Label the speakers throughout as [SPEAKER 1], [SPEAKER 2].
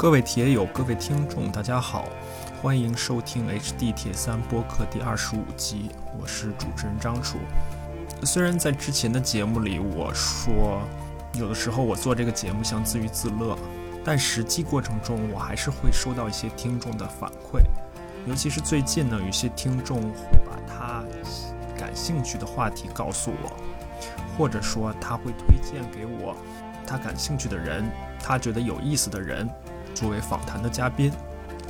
[SPEAKER 1] 各位铁友，各位听众，大家好，欢迎收听 HD 铁三播客第二十五集，我是主持人张楚。虽然在之前的节目里我说，有的时候我做这个节目像自娱自乐，但实际过程中我还是会收到一些听众的反馈，尤其是最近呢，有些听众会把他感兴趣的话题告诉我，或者说他会推荐给我他感兴趣的人，他觉得有意思的人作为访谈的嘉宾，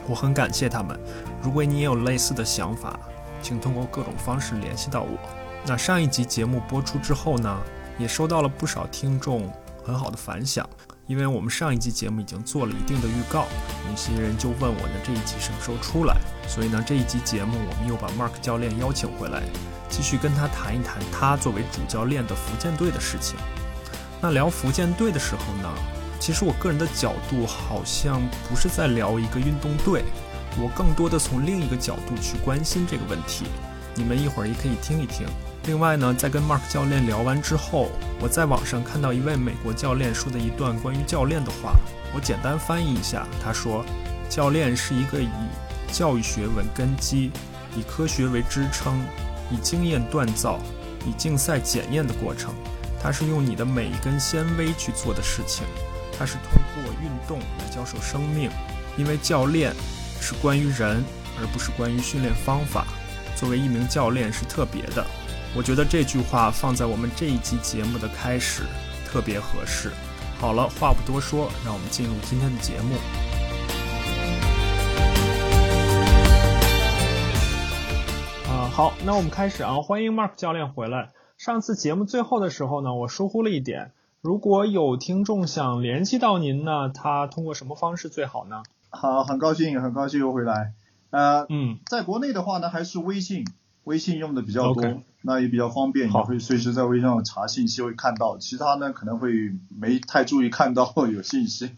[SPEAKER 1] 我很感谢他们。如果你也有类似的想法，请通过各种方式联系到我。那上一集节目播出之后呢，也收到了不少听众很好的反响，因为我们上一集节目已经做了一定的预告，有些人就问我呢这一集什么时候出来，所以呢这一集节目我们又把 Mark 教练邀请回来，继续跟他谈一谈他作为主教练的福建队的事情。那聊福建队的时候呢，其实我个人的角度好像不是在聊一个运动队，我更多的从另一个角度去关心这个问题，你们一会儿也可以听一听。另外呢，在跟 Mark 教练聊完之后，我在网上看到一位美国教练说的一段关于教练的话，我简单翻译一下。他说：“教练是一个以教育学为根基，以科学为支撑，以经验锻造，以竞赛检验的过程。它是用你的每一根纤维去做的事情，它是通过运动来教授生命。因为教练是关于人，而不是关于训练方法。作为一名教练是特别的。”我觉得这句话放在我们这一集节目的开始特别合适。好了，话不多说，让我们进入今天的节目。啊，好，那我们开始啊，欢迎 Mark 教练回来。上次节目最后的时候呢，我疏忽了一点。如果有听众想联系到您呢，他通过什么方式最好呢？
[SPEAKER 2] 好，很高兴，很高兴又回来。呃，
[SPEAKER 1] 嗯，
[SPEAKER 2] 在国内的话呢，还是微信，微信用的比较多。那也比较方便，
[SPEAKER 1] 好
[SPEAKER 2] 也会随时在微信上查信息会看到。其他呢可能会没太注意看到 有信息。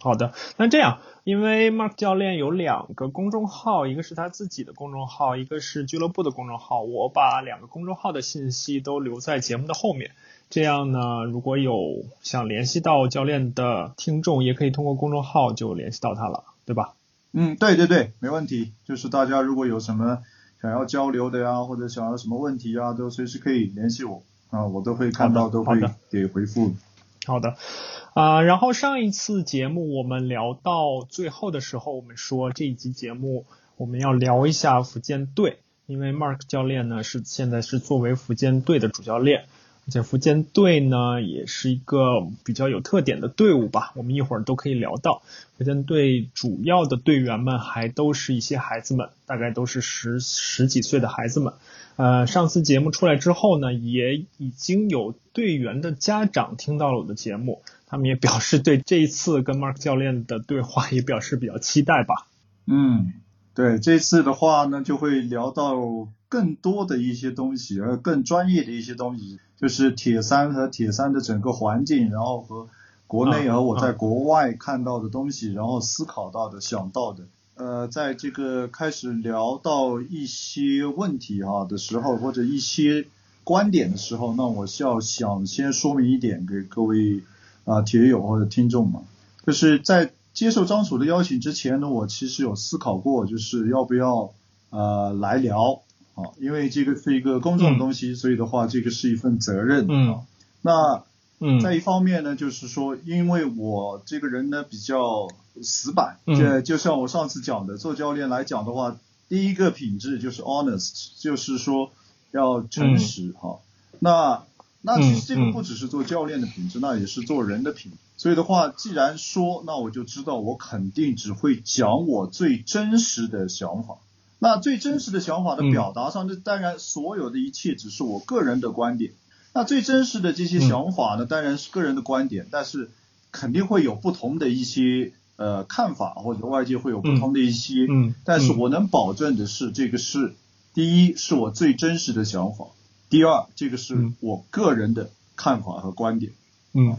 [SPEAKER 1] 好的，那这样，因为 Mark 教练有两个公众号，一个是他自己的公众号，一个是俱乐部的公众号。我把两个公众号的信息都留在节目的后面，这样呢，如果有想联系到教练的听众，也可以通过公众号就联系到他了，对吧？
[SPEAKER 2] 嗯，对对对，没问题。就是大家如果有什么想要交流的呀，或者想要什么问题啊，都随时可以联系我啊，我都会看到，都会给回复。
[SPEAKER 1] 好的，啊、然后上一次节目我们聊到最后的时候，我们说这一集节目我们要聊一下福建队，因为 Mark 教练呢是现在是作为福建队的主教练，而且福建队呢也是一个比较有特点的队伍吧，我们一会儿都可以聊到。福建队主要的队员们还都是一些孩子们，大概都是十十几岁的孩子们。呃，上次节目出来之后呢，也已经有队员的家长听到了我的节目，他们也表示对这一次跟 Mark 教练的对话也表示比较期待吧。
[SPEAKER 2] 嗯，对，这次的话呢，就会聊到更多的一些东西，而更专业的一些东西，就是铁三和铁三的整个环境，然后和国内
[SPEAKER 1] 啊
[SPEAKER 2] 和我在国外看到的东西，然后思考到的、想到的。呃，在这个开始聊到一些问题哈、的时候，或者一些观点的时候，那我是要想先说明一点给各位啊、铁友或者听众嘛，就是在接受张楚的邀请之前呢，我其实有思考过，就是要不要呃来聊啊，因为这个是一个公众的东西，所以的话，这个是一份责任
[SPEAKER 1] 嗯
[SPEAKER 2] 啊。那
[SPEAKER 1] 嗯
[SPEAKER 2] 在一方面呢，就是说，因为我这个人呢比较死板，
[SPEAKER 1] 嗯
[SPEAKER 2] 这就像我上次讲的，做教练来讲的话，第一个品质就是 honest，就是说要诚实哈、那那其实这个
[SPEAKER 1] 嗯
[SPEAKER 2] 不只是做教练的品质，那也是做人的品质。所以的话，既然说，那我就知道我肯定只会讲我最真实的想法。那最真实的想法的
[SPEAKER 1] 嗯
[SPEAKER 2] 表达上，这当然所有的一切只是我个人的观点。那最真实的这些想法呢，当然是个人的观点，但是肯定会有不同的一些呃看法，或者外界会有不同的一些。
[SPEAKER 1] 嗯
[SPEAKER 2] 但是我能保证的是，这个是第一是我最真实的想法，第二这个是
[SPEAKER 1] 嗯
[SPEAKER 2] 我个人的看法和观点。
[SPEAKER 1] 嗯，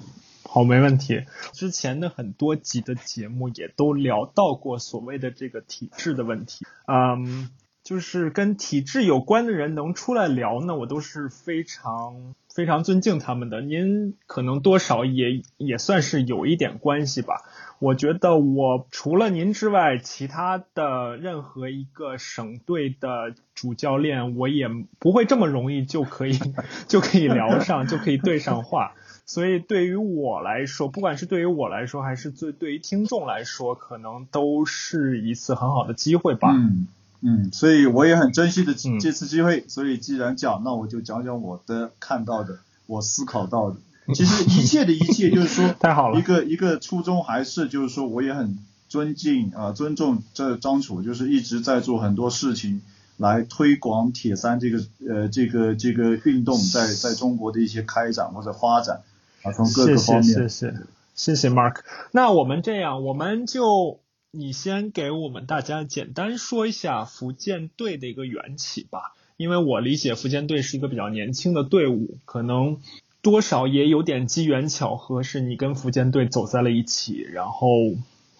[SPEAKER 1] 好，没问题。之前的很多集的节目也都聊到过所谓的这个体制的问题。嗯，就是跟体制有关的人能出来聊呢，我都是非常非常尊敬他们的。您可能多少也也算是有一点关系吧。我觉得我除了您之外，其他的任何一个省队的主教练，我也不会这么容易就可以 就可以聊上，就可以对上话。所以对于我来说，不管是对于我来说，还是对对于听众来说，可能都是一次很好的机会吧。
[SPEAKER 2] 嗯。嗯，所以我也很珍惜的这次机会。所以既然讲，那我就讲讲我的看到的，我思考到的。其实一切的一切，就是说，
[SPEAKER 1] 太好了。
[SPEAKER 2] 一个一个初衷还是就是说，我也很尊敬啊，尊重这张楚，就是一直在做很多事情来推广铁三这个呃这个这个运动在在中国的一些开展或者发展啊，从各个方面。
[SPEAKER 1] 谢谢谢谢谢谢 Mark。那我们这样，我们就。你先给我们大家简单说一下福建队的一个缘起吧，因为我理解福建队是一个比较年轻的队伍，可能多少也有点机缘巧合，是你跟福建队走在了一起，然后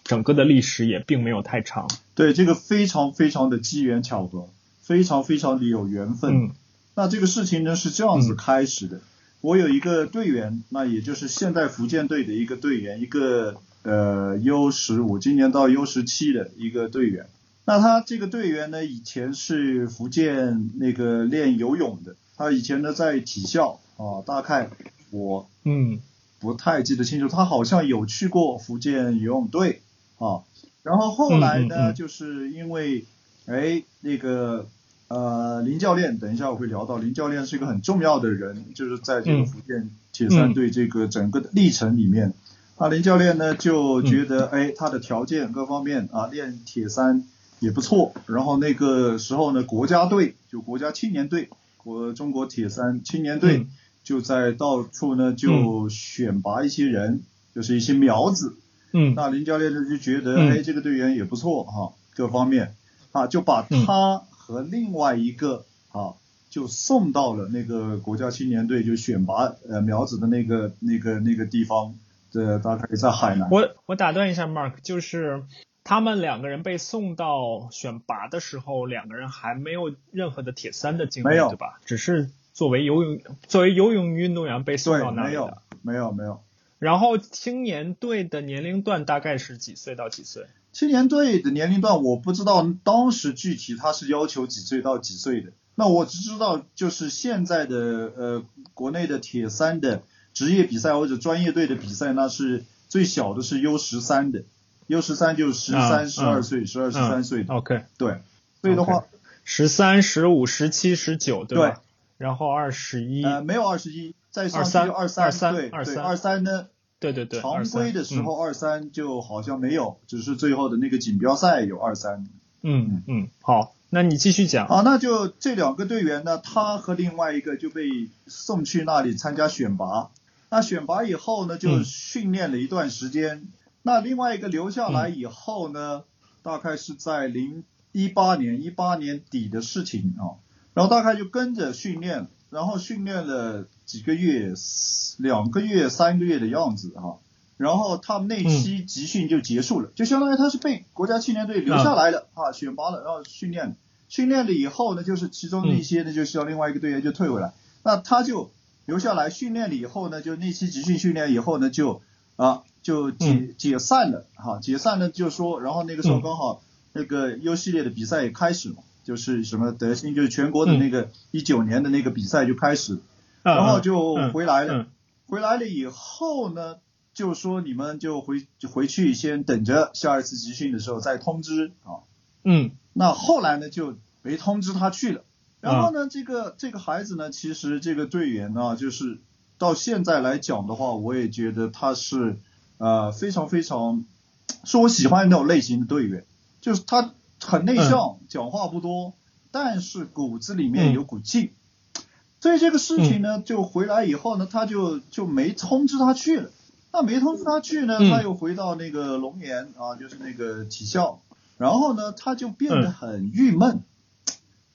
[SPEAKER 1] 整个的历史也并没有太长。
[SPEAKER 2] 对，这个非常非常的机缘巧合，非常非常的有缘分。
[SPEAKER 1] 嗯。
[SPEAKER 2] 那这个事情呢是这样子开始的，我有一个队员，那也就是现在福建队的一个队员，一个。呃，U 十五今年到 U 十七的一个队员，那他这个队员呢，以前是福建那个练游泳的，他以前呢在体校啊，大概我
[SPEAKER 1] 嗯。
[SPEAKER 2] 不太记得清楚，他好像有去过福建游泳队啊，然后后来呢，就是因为哎那个呃林教练，等一下我会聊到林教练是一个很重要的人，就是在这个福建铁三队这个整个的历程里面。啊，林教练呢就觉得，哎，他的条件各方面啊，练铁三也不错。然后那个时候呢，国家队就国家青年队，国中国铁三青年队就在到处呢就选拔一些人，就是一些苗子。
[SPEAKER 1] 嗯。
[SPEAKER 2] 那林教练呢就觉得，哎，这个队员也不错哈，各方面啊，就把他和另外一个啊，就送到了那个国家青年队就选拔呃苗子的那个那个那个地方。对，大概在海南。
[SPEAKER 1] 我我打断一下，Mark，就是他们两个人被送到选拔的时候，两个人还没有任何的铁三的经历，对吧？只是作为游泳作为游泳运动员被送到那里的。
[SPEAKER 2] 没有，没有。
[SPEAKER 1] 然后青年队的年龄段大概是几岁到几岁？
[SPEAKER 2] 青年队的年龄段我不知道，当时具体他是要求几岁到几岁的。那我只知道就是现在的呃国内的铁三的。职业比赛或者专业队的比赛，那是最小的是 U 十三的，U 十三就是十三、十二岁、十二、十三岁的。
[SPEAKER 1] OK，
[SPEAKER 2] 对，所以的话，
[SPEAKER 1] 十三、十五、十七、十九，对吧？然后二十一。
[SPEAKER 2] 呃，没有二十一，再上就二三，对对，二三呢？
[SPEAKER 1] 对对对。
[SPEAKER 2] 常规的时候二三就好像没有，只是最后的那个锦标赛有二三。
[SPEAKER 1] 嗯嗯，好，那你继续讲。
[SPEAKER 2] 啊，那就这两个队员呢，他和另外一个就被送去那里参加选拔。那选拔以后呢，就训练了一段时间。那另外一个留下来以后呢，大概是在零一八年一八年底的事情啊。然后大概就跟着训练，然后训练了几个月，两个月三个月的样子哈。然后他们那期集训就结束了，就相当于他是被国家青年队留下来的啊，选拔了，然后训练，训练了以后呢，就是其中那些呢，就需要另外一个队员就退回来，那他就。留下来训练了以后呢，就那期集训训练以后呢，就啊就解解散了哈，解散了就说，然后那个时候刚好那个 U 系列的比赛也开始嘛，就是什么德兴就是全国的那个一九年的那个比赛就开始，然后就回来了，回来了以后呢，就说你们就回就回去先等着下一次集训的时候再通知啊，
[SPEAKER 1] 嗯，
[SPEAKER 2] 那后来呢就没通知他去了。然后呢，这个这个孩子呢，其实这个队员呢，就是到现在来讲的话，我也觉得他是呃非常非常是我喜欢那种类型的队员，就是他很内向，讲话不多，但是骨子里面有股劲。所以这个事情呢，就回来以后呢，他就就没通知他去了。那没通知他去呢，他又回到那个龙岩啊，就是那个体校，然后呢，他就变得很郁闷。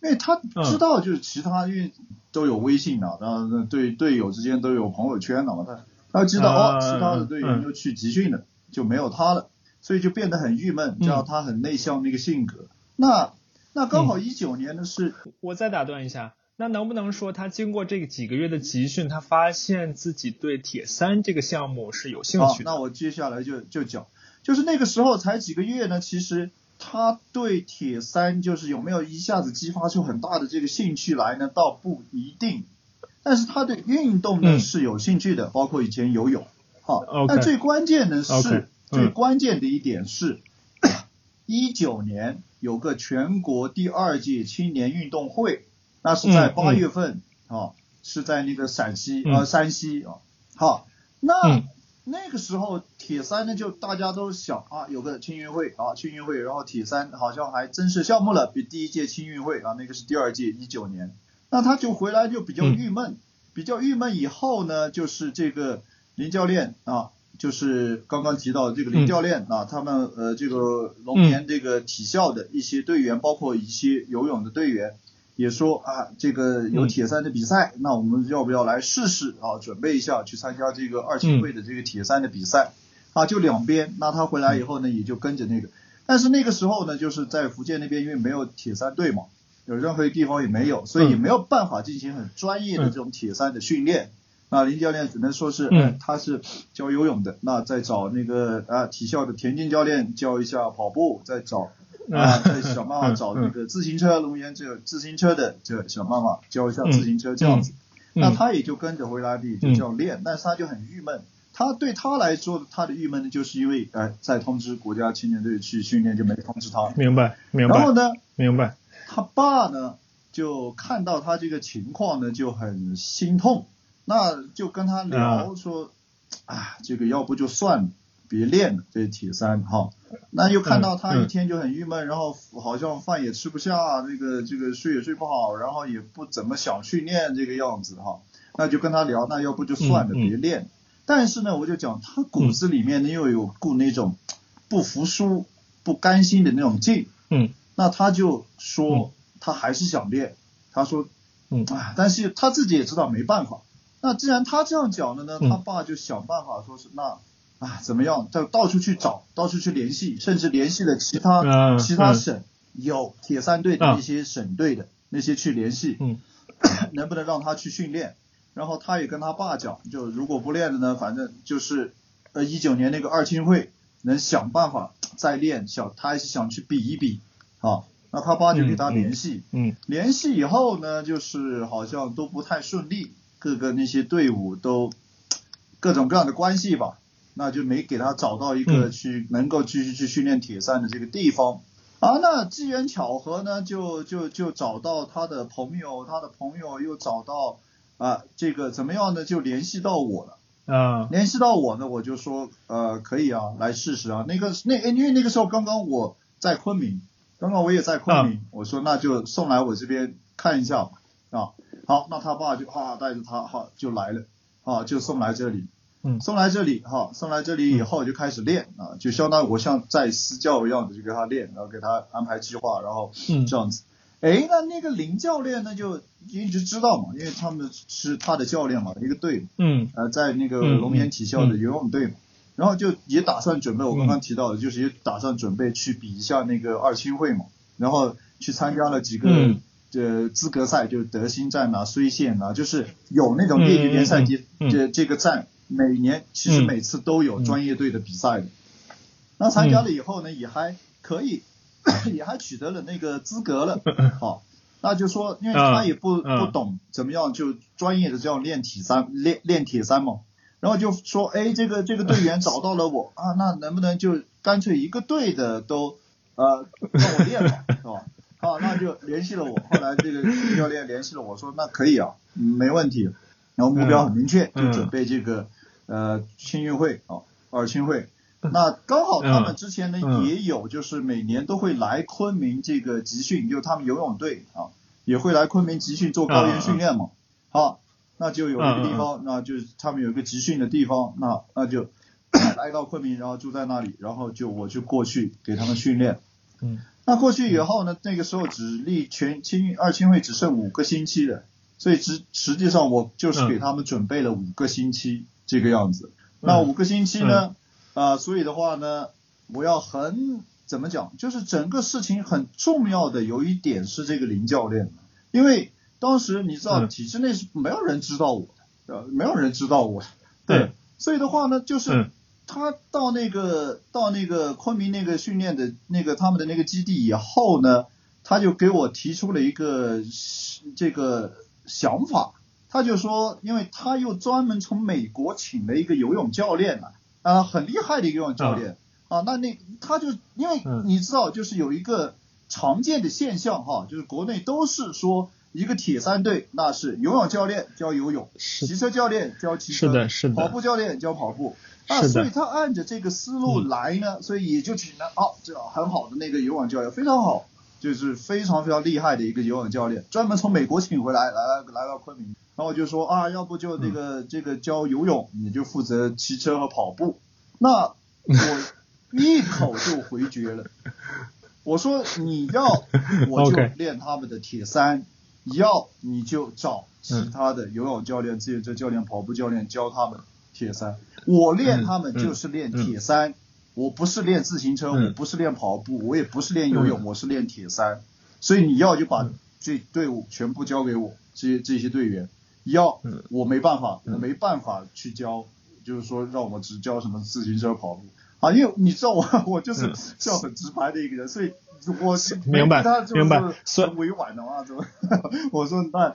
[SPEAKER 2] 因为他知道，就是其他因为都有微信了，然后对队友之间都有朋友圈了嘛，他他知道哦，其他的队员又去集训了，就没有他了，所以就变得很郁闷，知道他很内向那个性格。那那刚好一九年的是，
[SPEAKER 1] 我再打断一下，那能不能说他经过这个几个月的集训，他发现自己对铁三这个项目是有兴趣
[SPEAKER 2] 的？那我接下来就就讲，就是那个时候才几个月呢，其实他对铁三就是有没有一下子激发出很大的这个兴趣来呢？倒不一定，但是他对运动呢是有兴趣的，包括以前游泳。好，那最关键的是，最关键的一点是，一九年有个全国第二届青年运动会，那是在八月份啊，是在那个陕西啊山西啊。好，那那个时候铁三呢，就大家都想啊，有个青运会啊，青运会，然后铁三好像还真是项目了，比第一届青运会啊，那个是第二届一九年，那他就回来就比较郁闷，比较郁闷以后呢，就是这个。林教练啊，就是刚刚提到这个林教练啊，他们呃这个龙岩这个体校的一些队员，包括一些游泳的队员，也说啊，这个有铁三的比赛，那我们要不要来试试啊？准备一下去参加这个二青会的这个铁三的比赛啊？就两边，那他回来以后呢，也就跟着那个，但是那个时候呢，就是在福建那边，因为没有铁三队嘛，有任何地方也没有，所以也没有办法进行很专业的这种铁三的训练。那林教练只能说是，嗯，他是教游泳的，那再找那个啊体校的田径教练教一下跑步，再找啊再想办法找那个自行车龙岩这个自行车的，这想办法教一下自行车这样子。那他也就跟着回来的，就这样练，但是他就很郁闷。他对他来说，他的郁闷呢，就是因为哎在通知国家青年队去训练就没通知他。
[SPEAKER 1] 明白，明白。
[SPEAKER 2] 然后呢，
[SPEAKER 1] 明白。
[SPEAKER 2] 他爸呢就看到他这个情况呢就很心痛。那就跟他聊说，啊，这个要不就算了，别练了，这铁三哈。那又看到他一天就很郁闷，然后好像饭也吃不下，这个这个睡也睡不好，然后也不怎么想训练这个样子哈。那就跟他聊，那要不就算了，别练。但是呢，我就讲他骨子里面呢又有股那种不服输、不甘心的那种劲。
[SPEAKER 1] 嗯。
[SPEAKER 2] 那他就说他还是想练，他说，嗯啊，但是他自己也知道没办法。那既然他这样讲了呢，他爸就想办法说是那啊怎么样，就到处去找，到处去联系，甚至联系了其他其他省有铁三队的一些省队的那些去联系，能不能让他去训练？然后他也跟他爸讲，就如果不练了呢，反正就是呃一九年那个二青会能想办法再练，想他还是想去比一比啊。那他爸就给他联系，嗯联系以后呢，就是好像都不太顺利。各个那些队伍都各种各样的关系吧，那就没给他找到一个去能够继续去训练铁三的这个地方啊。那机缘巧合呢，就就就找到他的朋友，他的朋友又找到啊，这个怎么样呢？就联系到我了。
[SPEAKER 1] 啊，
[SPEAKER 2] 联系到我呢，我就说呃可以啊，来试试啊。那个那因为那个时候刚刚我在昆明，刚刚我也在昆明，我说那就送来我这边看一下吧啊。好，那他爸就哈带着他哈就来了，啊就送来这里，
[SPEAKER 1] 嗯，
[SPEAKER 2] 送来这里哈，送来这里以后就开始练啊，就相当于我像在私教一样的就给他练，然后给他安排计划，然后这样子。哎，那那个林教练那就一直知道嘛，因为他们是他的教练嘛，一个队，
[SPEAKER 1] 嗯，
[SPEAKER 2] 呃，在那个龙岩体校的游泳队嘛，然后就也打算准备我刚刚提到的，就是也打算准备去比一下那个二青会嘛，然后去参加了几个。这资格赛就德兴站呐、睢县呐，就是有那种业余联赛的这这个站，每年其实每次都有专业队的比赛的。那参加了以后呢，也还可以，也还取得了那个资格了。好，那就说，因为他也不不懂怎么样就专业的这样练铁三练练铁三嘛，然后就说，哎，这个这个队员找到了我 啊，那能不能就干脆一个队的都呃让我练了，是吧？好，那就联系了我。后来这个教练联系了我说，那可以啊，没问题。然后目标很明确，就准备这个呃青运会啊，二青会。那刚好他们之前呢也有，就是每年都会来昆明这个集训，就他们游泳队啊也会来昆明集训做高原训练嘛。好，那就有一个地方，那就是他们有一个集训的地方，那那就 来到昆明，然后住在那里，然后就我就过去给他们训练。
[SPEAKER 1] 嗯。
[SPEAKER 2] 那过去以后呢？那个时候只离全青二青会只剩五个星期了，所以实实际上我就是给他们准备了五个星期这个样子。那五个星期呢？啊，所以的话呢，我要很怎么讲？就是整个事情很重要的有一点是这个林教练，因为当时你知道体制内是没有人知道我的，呃，没有人知道我，对，所以的话呢，就是他到那个到那个昆明那个训练的那个他们的那个基地以后呢，他就给我提出了一个这个想法，他就说，因为他又专门从美国请了一个游泳教练来，啊，很厉害的一个游泳教练。啊，那那他就因为你知道，就是有一个常见的现象哈，就是国内都是说一个铁三队，那是游泳教练教游泳，骑车教练教骑车，
[SPEAKER 1] 是的，是的，
[SPEAKER 2] 跑步教练教跑步，啊，所以他按着这个思路来呢，所以也就请了啊，这很好的那个游泳教练，非常好，就是非常非常厉害的一个游泳教练，专门从美国请回来，来来到昆明，然后就说啊，要不就那个这个教游泳，你就负责骑车和跑步，那我。一口就回绝了。我说你要我就 练他们的铁三，要你就找其他的游泳教练、自行车教练、跑步教练教他们铁三。我练他们就是练铁三，我不是练自行车，我不是练跑步，我也不是练游泳，我是练铁三。所以你要就把这队伍全部交给我，这些这些队员。要我没办法，我没办法去教，就是说让我只教什么自行车、跑步。啊，因为你知道我，我就是这样很直白的一个人，所以我
[SPEAKER 1] 明白，
[SPEAKER 2] 明
[SPEAKER 1] 白，
[SPEAKER 2] 所以委婉的嘛，怎么？我说那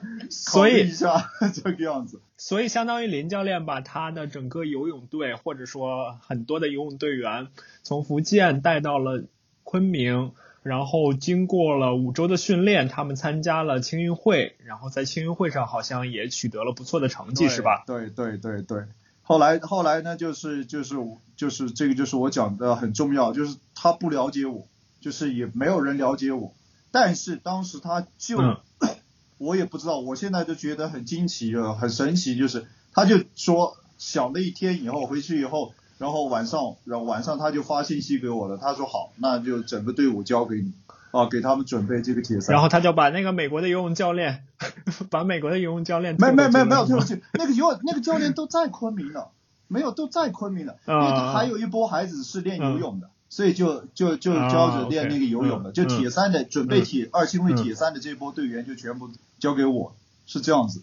[SPEAKER 2] 考虑一下 这个样子。
[SPEAKER 1] 所以相当于林教练把他的整个游泳队，或者说很多的游泳队员，从福建带到了昆明，然后经过了五周的训练，他们参加了青运会，然后在青运会上好像也取得了不错的成绩，是吧？
[SPEAKER 2] 对对对对。后来后来呢，就是就是就是这个就是我讲的很重要，就是他不了解我，就是也没有人了解我，但是当时他就 我也不知道，我现在就觉得很惊奇啊，很神奇，就是他就说想了一天以后回去以后，然后晚上然后晚上他就发信息给我了，他说好，那就整个队伍交给你。啊，给他们准备这个铁三，
[SPEAKER 1] 然后他就把那个美国的游泳教练，把美国的游泳教练，
[SPEAKER 2] 没没没没有对不起，那个游那个教练都在昆明呢，没有都在昆明呢，因为他还有一波孩子是练游泳的，所以就就就教着练那个游泳的，就铁三的准备铁二青会铁三的这波队员就全部交给我，是这样子。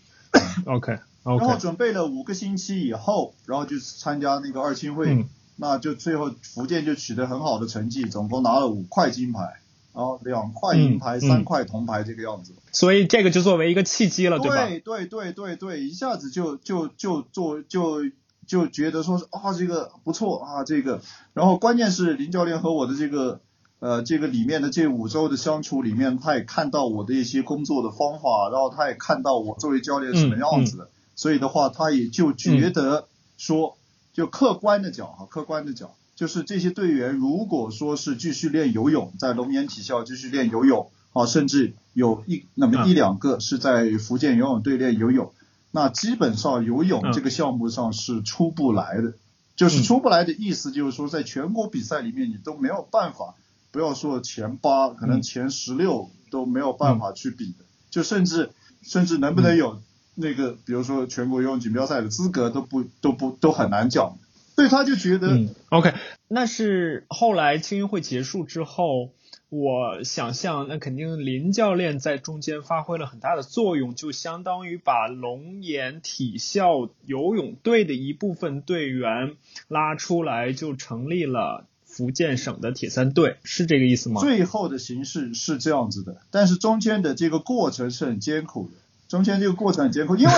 [SPEAKER 1] OK OK。
[SPEAKER 2] 然后准备了五个星期以后，然后就参加那个二青会，那就最后福建就取得很好的成绩，总共拿了五块金牌。然后两块银牌，三块铜牌这个样子，
[SPEAKER 1] 所以这个就作为一个契机了，对吧？
[SPEAKER 2] 对对对对对，一下子就就就做就就觉得说是啊这个不错啊这个，然后关键是林教练和我的这个呃这个里面的这五周的相处里面，他也看到我的一些工作的方法，然后他也看到我作为教练什么样子的，所以的话他也就觉得说，就客观的讲哈，客观的讲。就是这些队员，如果说是继续练游泳，在龙岩体校继续练游泳，啊，甚至有一那么一两个是在福建游泳队练游泳，那基本上游泳这个项目上是出不来的。就是出不来的意思，就是说在全国比赛里面你都没有办法，不要说前八，可能前十六都没有办法去比的，就甚至甚至能不能有那个，比如说全国游泳锦标赛的资格都不都不都很难讲。所以他就觉得
[SPEAKER 1] ，OK，那是后来青运会结束之后，我想象那肯定林教练在中间发挥了很大的作用，就相当于把龙岩体校游泳队的一部分队员拉出来，就成立了福建省的铁三队，是这个意思吗？
[SPEAKER 2] 最后的形式是这样子的，但是中间的这个过程是很艰苦的，中间这个过程很艰苦，因为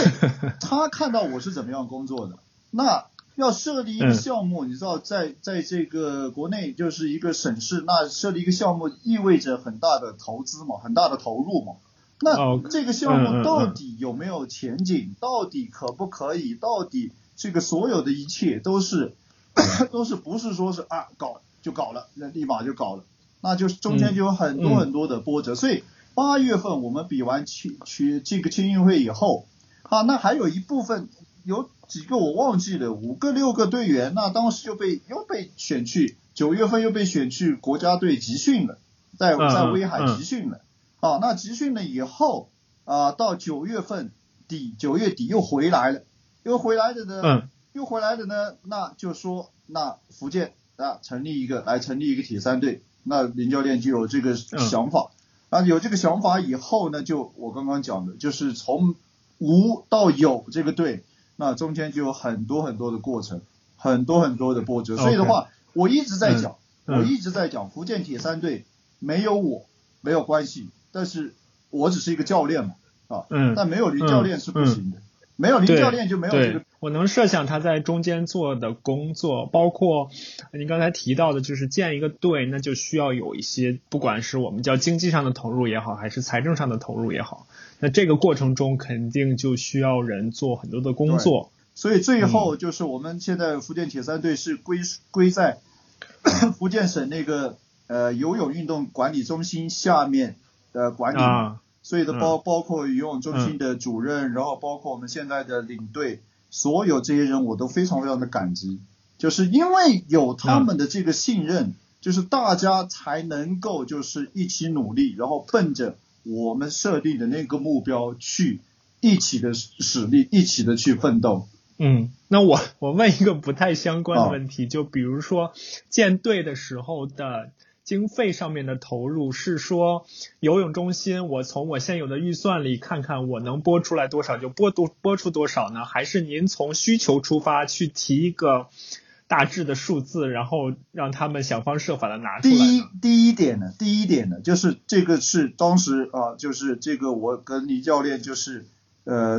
[SPEAKER 2] 他看到我是怎么样工作的，那。要设立一个项目，你知道，在在这个国内就是一个省市，那设立一个项目意味着很大的投资嘛，很大的投入嘛。那这个项目到底有没有前景？到底可不可以？到底这个所有的一切都是 都是不是说是啊搞就搞了，那立马就搞了，那就是中间就有很多很多的波折。所以八月份我们比完青去这个青运会以后，啊，那还有一部分有。几个我忘记了，五个六个队员，那当时就被又被选去，九月份又被选去国家队集训了，在在威海集训了。啊，那集训了以后啊，到九月份底九月底又回来了，又回来的呢，又回来的呢，那就说那福建啊成立一个来成立一个铁三队，那林教练就有这个想法，啊，有这个想法以后呢，就我刚刚讲的，就是从无到有这个队，那中间就有很多很多的过程，很多很多的波折。所以的话，我一直在讲，我一直在讲，福建铁三队没有我没有关系，但是我只是一个教练嘛，啊，但没有林教练是不行的。没有林教练就没有这个。
[SPEAKER 1] 我能设想他在中间做的工作，包括您刚才提到的，就是建一个队，那就需要有一些，不管是我们叫经济上的投入也好，还是财政上的投入也好，那这个过程中肯定就需要人做很多的工作。
[SPEAKER 2] 所以最后就是我们现在福建铁三队是归归在 福建省那个呃游泳运动管理中心下面的管理。所以的包包括游泳中心的主任，然后包括我们现在的领队，所有这些人我都非常非常的感激，就是因为有他们的这个信任，就是大家才能够就是一起努力，然后奔着我们设定的那个目标去一起的使力，一起的去奋斗。
[SPEAKER 1] 嗯，那我我问一个不太相关的问题，就比如说建队的时候的。经费上面的投入是说游泳中心，我从我现有的预算里看看我能拨出来多少就拨多拨出多少呢？还是您从需求出发去提一个大致的数字，然后让他们想方设法的拿出来？
[SPEAKER 2] 第一第一点呢，第一点呢，就是这个是当时啊，就是这个我跟李教练就是呃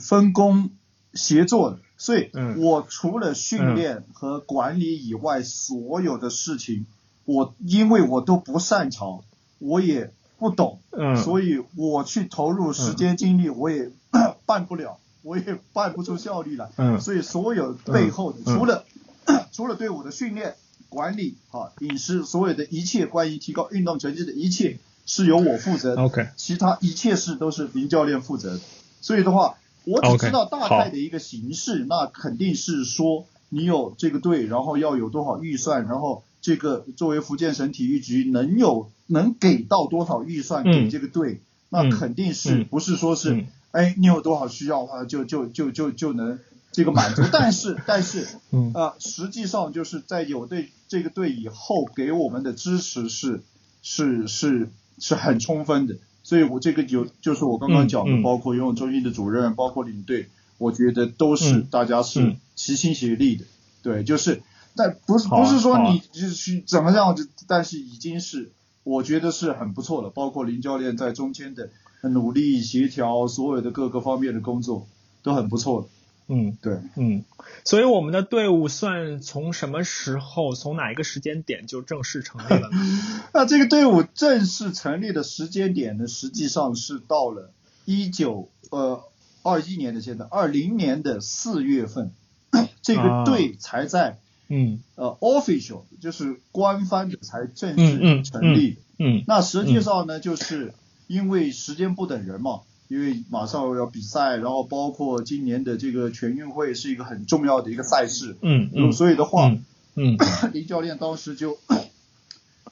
[SPEAKER 2] 分工协作的，所以我除了训练和管理以外，所有的事情。我因为我都不擅长，我也不懂，嗯，所以我去投入时间精力，我也 办不了，我也办不出效率来，嗯，所以所有背后的除了除了对我的训练、管理、哈饮食，所有的一切关于提高运动成绩的一切是由我负责
[SPEAKER 1] ，OK，
[SPEAKER 2] 其他一切事都是林教练负责的，所以的话，我只知道大概的一个形式，那肯定是说你有这个队，然后要有多少预算，然后。这个作为福建省体育局能有能给到多少预算给这个队，那肯定是不是说是哎你有多少需要啊就就就就就能这个满足，但是但是啊实际上就是在有队这个队以后给我们的支持是是是是很充分的，所以我这个有就是我刚刚讲的，包括游泳中心的主任，包括领队，我觉得都是大家是齐心协力的，对，就是。但不是不是说你就是怎么样，但是已经是我觉得是很不错了。包括林教练在中间的努力协调，所有的各个方面的工作都很不错
[SPEAKER 1] 嗯，
[SPEAKER 2] 对，
[SPEAKER 1] 嗯，所以我们的队伍算从什么时候，从哪一个时间点就正式成立了？
[SPEAKER 2] 那这个队伍正式成立的时间点呢，实际上是到了一九呃二一年的现在，二零年的四月份，这个队才在。
[SPEAKER 1] 嗯，
[SPEAKER 2] 呃，official 就是官方的才正式成立。
[SPEAKER 1] 嗯，
[SPEAKER 2] 那实际上呢，就是因为时间不等人嘛，因为马上要比赛，然后包括今年的这个全运会是一个很重要的一个赛事。
[SPEAKER 1] 嗯嗯，
[SPEAKER 2] 所以的话，
[SPEAKER 1] 嗯，
[SPEAKER 2] 林 教练当时就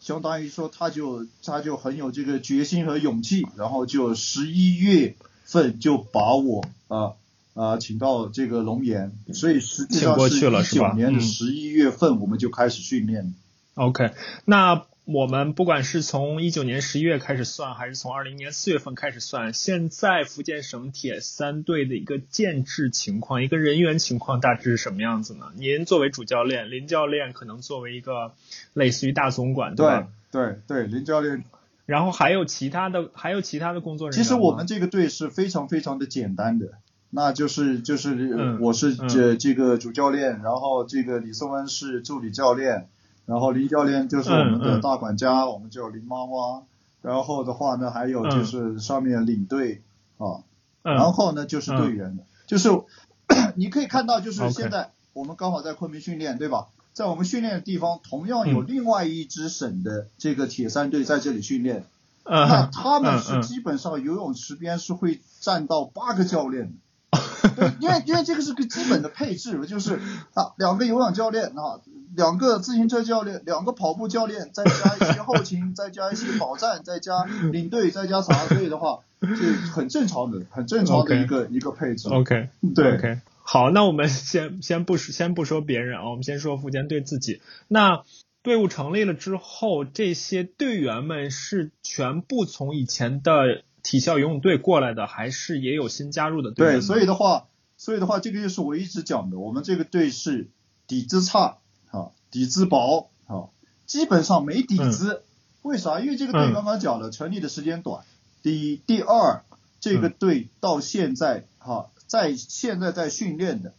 [SPEAKER 2] 相当于说，他就他就很有这个决心和勇气，然后就十一月份就把我啊。啊，请到这个龙岩，所以实际上是一九年的十一月份我们就开始训练。
[SPEAKER 1] OK，那我们不管是从一九年十一月开始算，还是从二零年四月份开始算，现在福建省铁三队的一个建制情况，一个人员情况大致是什么样子呢？您作为主教练，林教练可能作为一个类似于大总管，
[SPEAKER 2] 对吧？对对，林教练。
[SPEAKER 1] 然后还有其他的，还有其他的工作人
[SPEAKER 2] 员。其实我们这个队是非常非常的简单的。那就是就是我是这这个主教练，然后这个李松恩是助理教练，然后林教练就是我们的大管家，我们叫林妈妈。然后的话呢，还有就是上面领队啊，然后呢就是队员，就是 你可以看到，就是现在我们刚好在昆明训练，对吧？在我们训练的地方，同样有另外一支省的这个铁三队在这里训练，那他们是基本上游泳池边是会站到八个教练。对，因为因为这个是个基本的配置，就是啊，两个游泳教练啊，两个自行车教练，两个跑步教练，再加一些后勤，再加一些保障，再加领队，再加啥，所以的话，就很正常的，很正常的一个一个配置。
[SPEAKER 1] OK，
[SPEAKER 2] 对
[SPEAKER 1] ，OK，好，那我们先先不先不说别人啊，我们先说福建队自己。那队伍成立了之后，这些队员们是全部从以前的体校游泳队过来的，还是也有新加入的队员？
[SPEAKER 2] 对，所以的话，所以的话，这个就是我一直讲的，我们这个队是底子差啊，底子薄啊，基本上没底子。为啥？因为这个队刚刚讲了，成立的时间短。第一，第二，这个队到现在哈，在现在在训练的，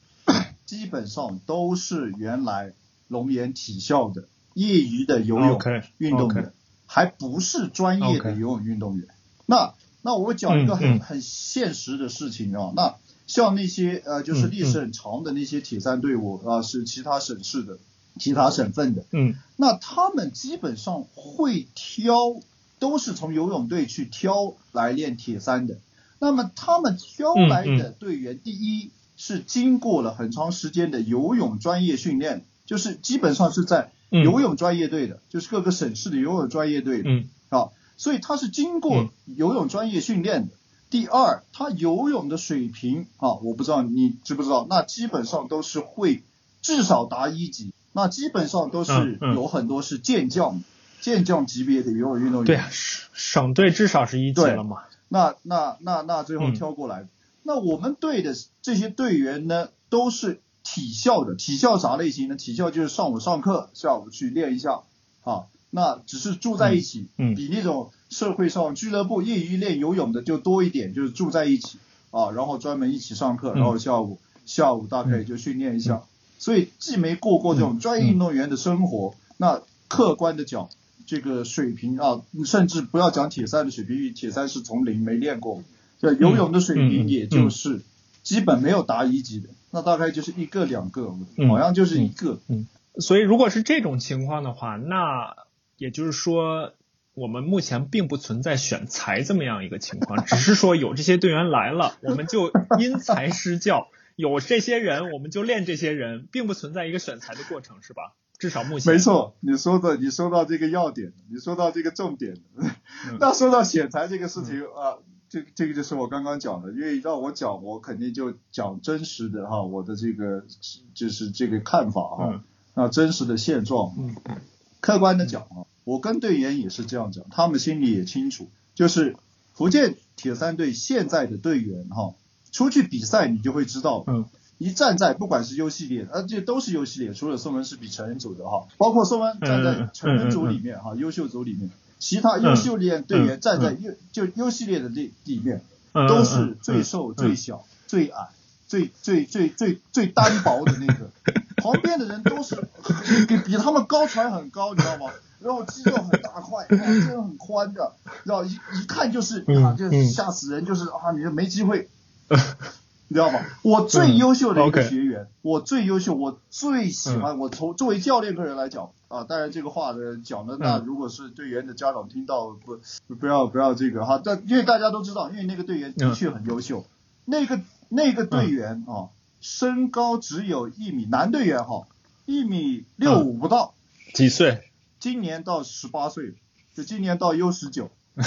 [SPEAKER 2] 基本上都是原来龙岩体校的。业余的游泳运动员，还不是专业的游泳运动员。那那我讲一个很很现实的事情啊，那像那些呃就是历史很长的那些铁三队伍啊，是其他省市的、其他省份的，
[SPEAKER 1] 嗯，
[SPEAKER 2] 那他们基本上会挑，都是从游泳队去挑来练铁三的。那么他们挑来的队员，第一是经过了很长时间的游泳专业训练，就是基本上是在。游泳专业队的，就是各个省市的游泳专业队的，啊，所以他是经过游泳专业训练的。第二，他游泳的水平啊，我不知道你知不知道，那基本上都是会至少达一级，那基本上都是有很多是健将，健将级别的游泳运动员。
[SPEAKER 1] 对啊，省省队至少是一级了嘛。
[SPEAKER 2] 那那那那最后挑过来，那我们队的这些队员呢，都是。体校的体校啥类型呢？体校就是上午上课，下午去练一下，啊，那只是住在一起，
[SPEAKER 1] 嗯，
[SPEAKER 2] 比那种社会上俱乐部业余练游泳的就多一点，就是住在一起，啊，然后专门一起上课，然后下午下午大概就训练一下，所以既没过过这种专业运动员的生活，那客观的讲，这个水平啊，甚至不要讲铁三的水平，因为铁三是从零没练过，就游泳的水平也就是基本没有达一级的。那大概就是一个两个，好像就是一个。
[SPEAKER 1] 嗯，所以如果是这种情况的话，那也就是说，我们目前并不存在选材这么样一个情况，只是说有这些队员来了，我们就因材施教，有这些人我们就练这些人，并不存在一个选材的过程，是吧？至少目前。
[SPEAKER 2] 没错，你说的，你说到这个要点，你说到这个重点。那说到选材这个事情啊。这这个就是我刚刚讲的，因为让我讲，我肯定就讲真实的哈，我的这个就是这个看法哈，那真实的现状，客观的讲啊，我跟队员也是这样讲，他们心里也清楚，就是福建铁三队现在的队员哈，出去比赛你就会知道，一站在不管是 U 系列，呃，这都是 U 系列，除了宋文是比成人组的哈，包括宋文站在成人组里面哈，优秀组里面。其他优秀列队员站在优就优系列的地里面，都是最瘦、最小、最矮、最最最最最单薄的那个，旁边的人都是比比他们高出来很高，你知道吗？然后肌肉很大块，肌肉很宽的，然后一一看就是啊，就吓死人，就是啊，你就没机会。你知道吗？我最优秀的一个学员，我最优秀，我最喜欢。我从作为教练个人来讲啊，当然这个话的讲的，那如果是队员的家长听到，不不要不要这个哈。但因为大家都知道，因为那个队员的确很优秀，那个那个队员啊，身高只有一米，男队员哈，一米六五不到。
[SPEAKER 1] 几岁？
[SPEAKER 2] 今年到十八岁，就今年到 U 十九。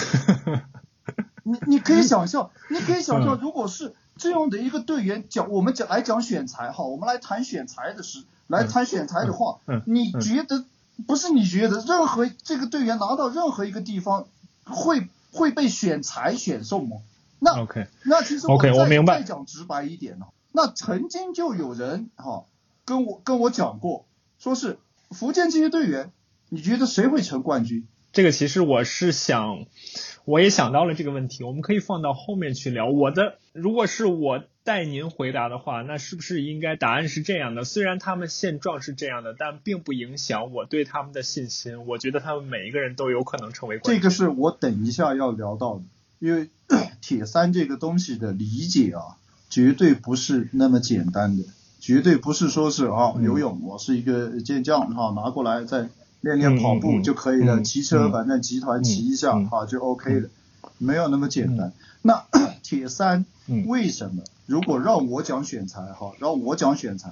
[SPEAKER 2] 你你可以想象，你可以想象，如果是。这样的一个队员讲，我们讲来讲选材哈，我们来谈选材的事，来谈选材的话，你觉得不是你觉得任何这个队员拿到任何一个地方会会被选材选送吗？那
[SPEAKER 1] OK，
[SPEAKER 2] 那其实
[SPEAKER 1] 我再
[SPEAKER 2] 再讲直白一点呢，那曾经就有人哈跟我跟我讲过，说是福建这些队员，你觉得谁会成冠军？
[SPEAKER 1] 这个其实我是想。我也想到了这个问题，我们可以放到后面去聊。我的如果是我带您回答的话，那是不是应该答案是这样的？虽然他们现状是这样的，但并不影响我对他们的信心。我觉得他们每一个人都有可能成为冠
[SPEAKER 2] 军。这个是我等一下要聊到的，因为铁三这个东西的理解啊，绝对不是那么简单的，绝对不是说是啊游泳，我是一个健将哈，拿过来再。练练跑步就可以了，骑车反正集团骑一下啊就 OK 了，没有那么简单。那 铁三为什么？如果让我讲选材哈，让我讲选材，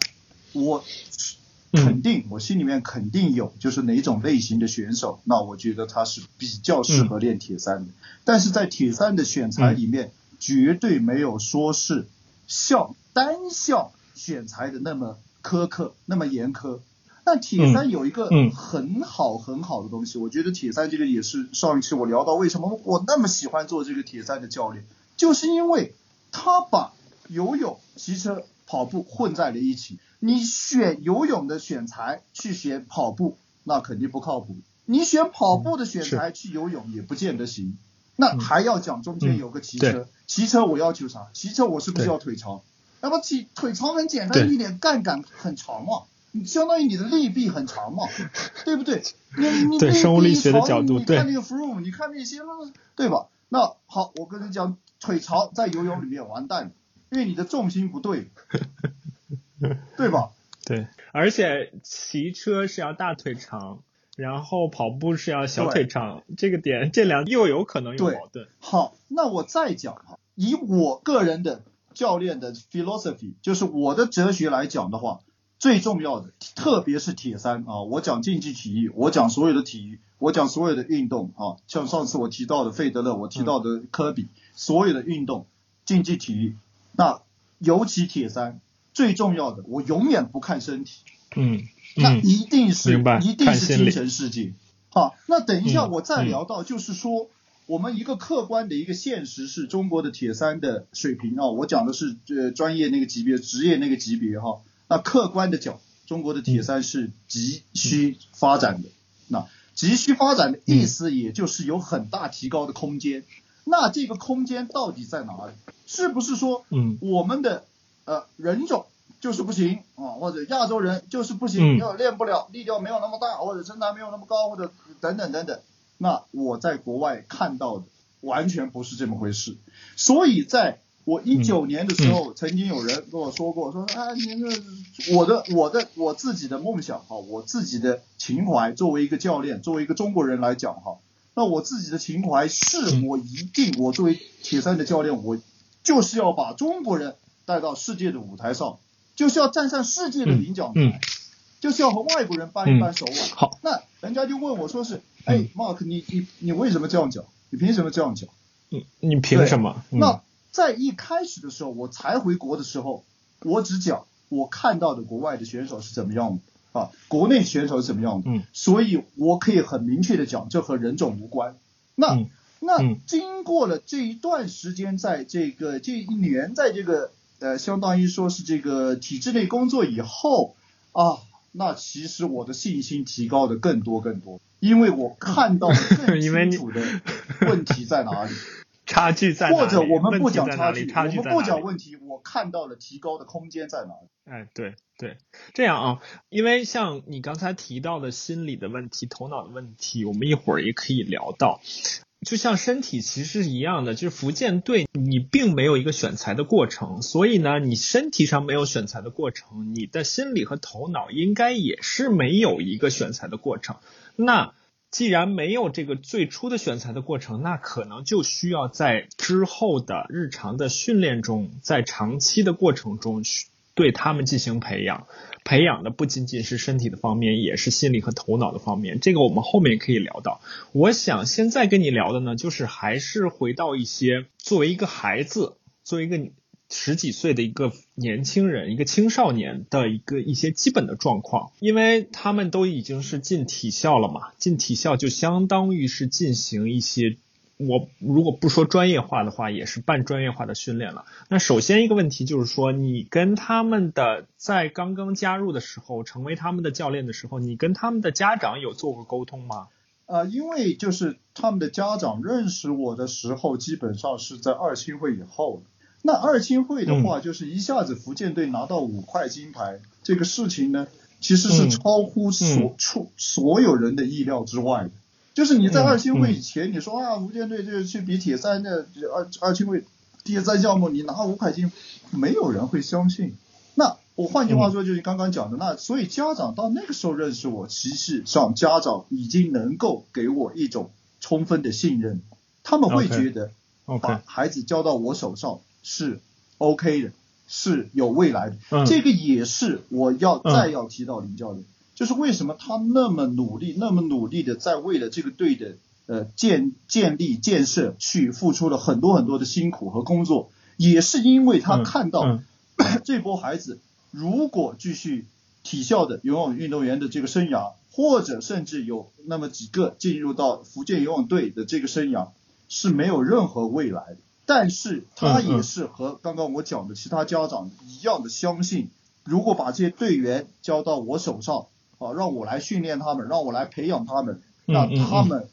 [SPEAKER 2] 我肯定我心里面肯定有，就是哪种类型的选手，那我觉得他是比较适合练铁三的。但是在铁三的选材里面，绝对没有说是像单项选材的那么苛刻，那么严苛。但铁三有一个
[SPEAKER 1] 嗯
[SPEAKER 2] 很好很好的东西，我觉得铁三这个也是上一期我聊到为什么我那么喜欢做这个铁三的教练，就是因为他把游泳、骑车、跑步混在了一起。你选游泳的选材去选跑步，那肯定不靠谱；你选跑步的选材去游泳，也不见得行。那还要讲中间有个骑车，骑车我要求啥？骑车我是不是要腿长？那么骑腿长很简单一点，杠杆很长嘛，你相当于你的利弊很长嘛，对不对？你你
[SPEAKER 1] 对生物力学的角度，
[SPEAKER 2] 你看那个 Froome，你看那些，对吧？那好，我跟你讲，腿长在游泳里面完蛋，因为你的重心不对，对吧？
[SPEAKER 1] 对，而且骑车是要大腿长，然后跑步是要小腿长，这个点这两又有可能有矛盾。
[SPEAKER 2] 好，那我再讲哈，以我个人的教练的 philosophy，就是我的哲学来讲的话，最重要的，特别是铁三啊，我讲竞技体育，我讲所有的体育，我讲所有的运动啊，像上次我提到的费德勒，我提到的科比，所有的运动，竞技体育，那尤其铁三。最重要的，我永远不看身体，
[SPEAKER 1] 嗯，
[SPEAKER 2] 那一定是一定是精神世界。好，那等一下我再聊到，就是说我们一个客观的一个现实是中国的铁三的水平啊，我讲的是呃专业那个级别、职业那个级别哈。那客观的讲，中国的铁三是急需发展的。那急需发展的意思，也就是有很大提高的空间。那这个空间到底在哪里？是不是说，
[SPEAKER 1] 嗯，
[SPEAKER 2] 我们的呃，人种就是不行啊，或者亚洲人就是不行，要练不了，力量没有那么大，或者身材没有那么高，或者等等等等。那我在国外看到的完全不是这么回事。所以在我一九年的时候，曾经有人跟我说过，说啊，你那我的我的我自己的梦想哈，我自己的情怀，作为一个教练，作为一个中国人来讲哈，那我自己的情怀是我一定，我作为铁三的教练，我就是要把中国人。带到世界的舞台上，就是要站上世界的领奖台，
[SPEAKER 1] 嗯嗯、
[SPEAKER 2] 就是要和外国人扳一扳手腕。
[SPEAKER 1] 嗯、好，
[SPEAKER 2] 那人家就问我说是，哎，Mark，你你你为什么这样讲？你凭什么这样讲？
[SPEAKER 1] 你，你凭什么？
[SPEAKER 2] 那在一开始的时候，我才回国的时候，我只讲我看到的国外的选手是怎么样的啊，国内选手是怎么样的，
[SPEAKER 1] 嗯，
[SPEAKER 2] 所以我可以很明确的讲，这和人种无关。那、
[SPEAKER 1] 嗯、
[SPEAKER 2] 那经过了这一段时间，在这个这一年，在这个。呃，相当于说是这个体制内工作以后啊，那其实我的信心提高的更多更多，因为我看到 更清楚的问题在哪里，
[SPEAKER 1] 差距在哪里，
[SPEAKER 2] 或者我们不讲差
[SPEAKER 1] 距，
[SPEAKER 2] 我们不讲问题，我看到了提高的空间在哪里。
[SPEAKER 1] 哎，对对，这样啊，因为像你刚才提到的心理的问题、头脑的问题，我们一会儿也可以聊到。就像身体其实是一样的，就是福建队你并没有一个选材的过程，所以呢，你身体上没有选材的过程，你的心理和头脑应该也是没有一个选材的过程。那既然没有这个最初的选材的过程，那可能就需要在之后的日常的训练中，在长期的过程中去对他们进行培养。培养的不仅仅是身体的方面，也是心理和头脑的方面。这个我们后面可以聊到。我想现在跟你聊的呢，就是还是回到一些作为一个孩子，作为一个十几岁的一个年轻人、一个青少年的一个一些基本的状况，因为他们都已经是进体校了嘛，进体校就相当于是进行一些。我如果不说专业化的话，也是半专业化的训练了。那首先一个问题就是说，你跟他们的在刚刚加入的时候，成为他们的教练的时候，你跟他们的家长有做过沟通吗？
[SPEAKER 2] 呃，因为就是他们的家长认识我的时候，基本上是在二青会以后。那二青会的话，就是一下子福建队拿到五块金牌，这个事情呢，其实是超乎所出所有人的意料之外的。就是你在二青会以前，你说啊，福建队就是去比铁三的二二青会铁三项目，你拿五块金，没有人会相信。那我换句话说，就是刚刚讲的，那所以家长到那个时候认识我，其实上家长已经能够给我一种充分的信任，他们会觉得把孩子交到我手上是 OK 的，是有未来的。这个也是我要再要提到林教练。就是为什么他那么努力，那么努力的在为了这个队的呃建建立建设去付出了很多很多的辛苦和工作，也是因为他看到、这波孩子如果继续体校的游泳运动员的这个生涯，或者甚至有那么几个进入到福建游泳队的这个生涯是没有任何未来的。但是他也是和刚刚我讲的其他家长一样的相信，如果把这些队员交到我手上，啊，让我来训练他们，让我来培养他们，那他们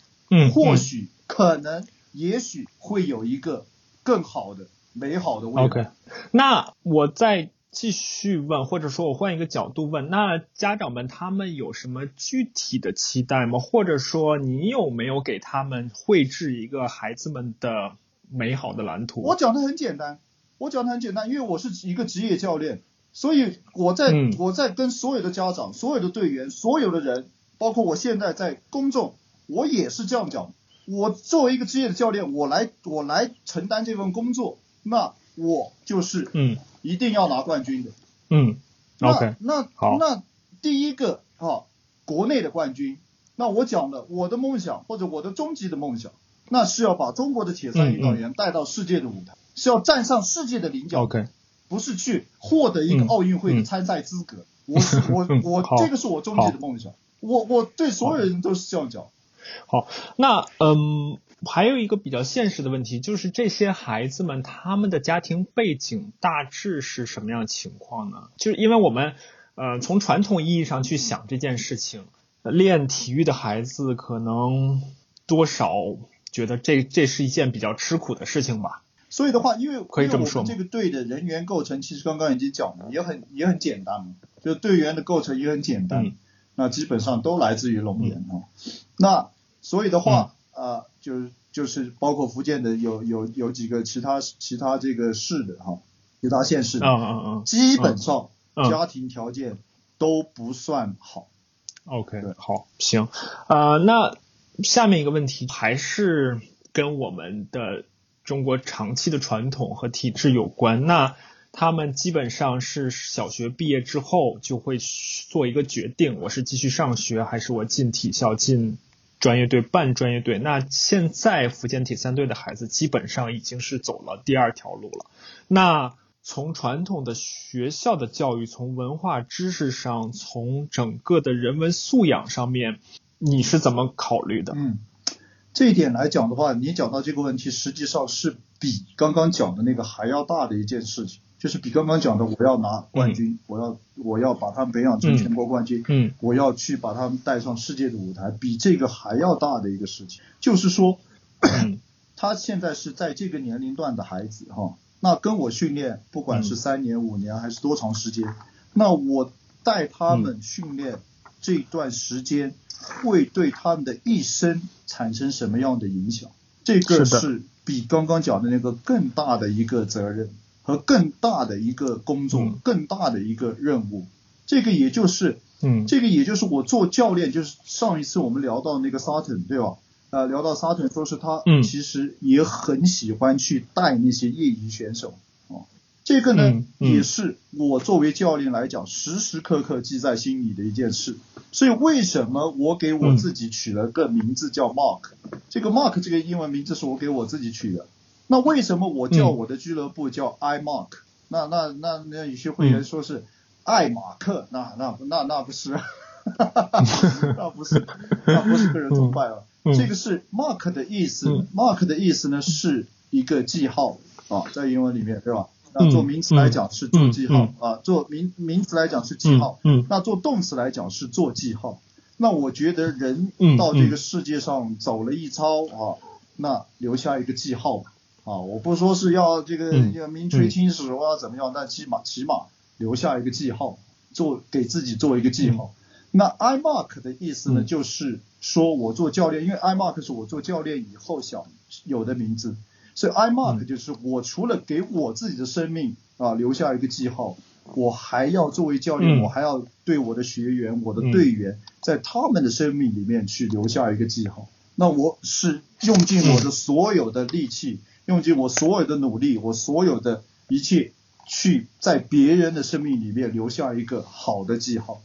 [SPEAKER 2] 或许可能也许会有一个更好的美好的未来。
[SPEAKER 1] OK，那我再继续问，或者说我换一个角度问，那家长们他们有什么具体的期待吗？或者说你有没有给他们绘制一个孩子们的？美好的蓝图。
[SPEAKER 2] 我讲的很简单，我讲的很简单，因为我是一个职业教练，所以我在我在跟所有的家长、所有的队员、所有的人，包括我现在在公众，我也是这样讲。我作为一个职业的教练，我来我来承担这份工作，那我就是
[SPEAKER 1] 嗯，
[SPEAKER 2] 一定要拿冠军的。
[SPEAKER 1] 嗯，OK，
[SPEAKER 2] 那那第一个啊，国内的冠军，那我讲的我的梦想或者我的终极的梦想。那是要把中国的铁三运动员带到世界的舞台，是要站上世界的领奖
[SPEAKER 1] 台，
[SPEAKER 2] 不是去获得一个奥运会的参赛资格。我我我，这个是我终极的梦想。我我对所有人都是这样讲。
[SPEAKER 1] 好，那嗯，还有一个比较现实的问题，就是这些孩子们他们的家庭背景大致是什么样情况呢？就是因为我们呃从传统意义上去想这件事情，练体育的孩子可能多少。觉得这这是一件比较吃苦的事情吧。
[SPEAKER 2] 所以的话，因为
[SPEAKER 1] 可以这么说
[SPEAKER 2] 这个队的人员构成，其实刚刚已经讲了，也很也很简单嘛。就队员的构成也很简单，那基本上都来自于龙岩啊。那所以的话，呃，就是就是包括福建的有有有几个其他其他这个市的哈，其他县市的，
[SPEAKER 1] 嗯嗯嗯，
[SPEAKER 2] 基本上家庭条件都不算好。
[SPEAKER 1] OK，好，行，啊，那。下面一个问题还是跟我们的中国长期的传统和体制有关。那他们基本上是小学毕业之后就会做一个决定：我是继续上学，还是我进体校、进专业队、办专业队？那现在福建铁三队的孩子基本上已经是走了第二条路了。那从传统的学校的教育，从文化知识上，从整个的人文素养上面。你是怎么考虑的？
[SPEAKER 2] 嗯，这一点来讲的话，你讲到这个问题，实际上是比刚刚讲的那个还要大的一件事情，就是比刚刚讲的我要拿冠军，我要我要把他们培养成全国冠军，
[SPEAKER 1] 嗯，
[SPEAKER 2] 我要去把他们带上世界的舞台，比这个还要大的一个事情，就是说，他现在是在这个年龄段的孩子哈，那跟我训练，不管是三年、五年还是多长时间，那我带他们训练这段时间。会对他们的一生产生什么样的影响？这个是比刚刚讲的那个更大的一个责任和更大的一个工作，更大的一个任务。这个也就是，
[SPEAKER 1] 嗯，
[SPEAKER 2] 这个也就是我做教练，就是上一次我们聊到那个 Sutton 对吧？呃，聊到 Sutton 说是他其实也很喜欢去带那些业余选手。这个呢，也是我作为教练来讲，时时刻刻记在心里的一件事。所以为什么我给我自己取了个名字叫 Mark？这个 Mark 这个英文名字是我给我自己取的。那为什么我叫我的俱乐部叫 I Mark？那那那那有些会员说是爱马克，那那那那不是，那不是，那不是个人崇拜啊。这个是 Mark 的意思，Mark 的意思呢是一个记号啊，在英文里面，对吧？那做名词来讲是做记号啊，做名名词来讲是记号。
[SPEAKER 1] 嗯，
[SPEAKER 2] 那做动词来讲是做记号。那我觉得人到这个世界上走了一遭啊，那留下一个记号啊。我不说是要这个要名垂青史，我要怎么样，但起码起码留下一个记号，做给自己做一个记号。那 I mark 的意思呢，就是说我做教练，因为 I mark 是我做教练以后想有的名字。所以，I mark 就是我除了给我自己的生命啊留下一个记号，我还要作为教练，我还要对我的学员、我的队员，在他们的生命里面去留下一个记号。那我是用尽我的所有的力气，用尽我所有的努力，我所有的一切，去在别人的生命里面留下一个好的记号。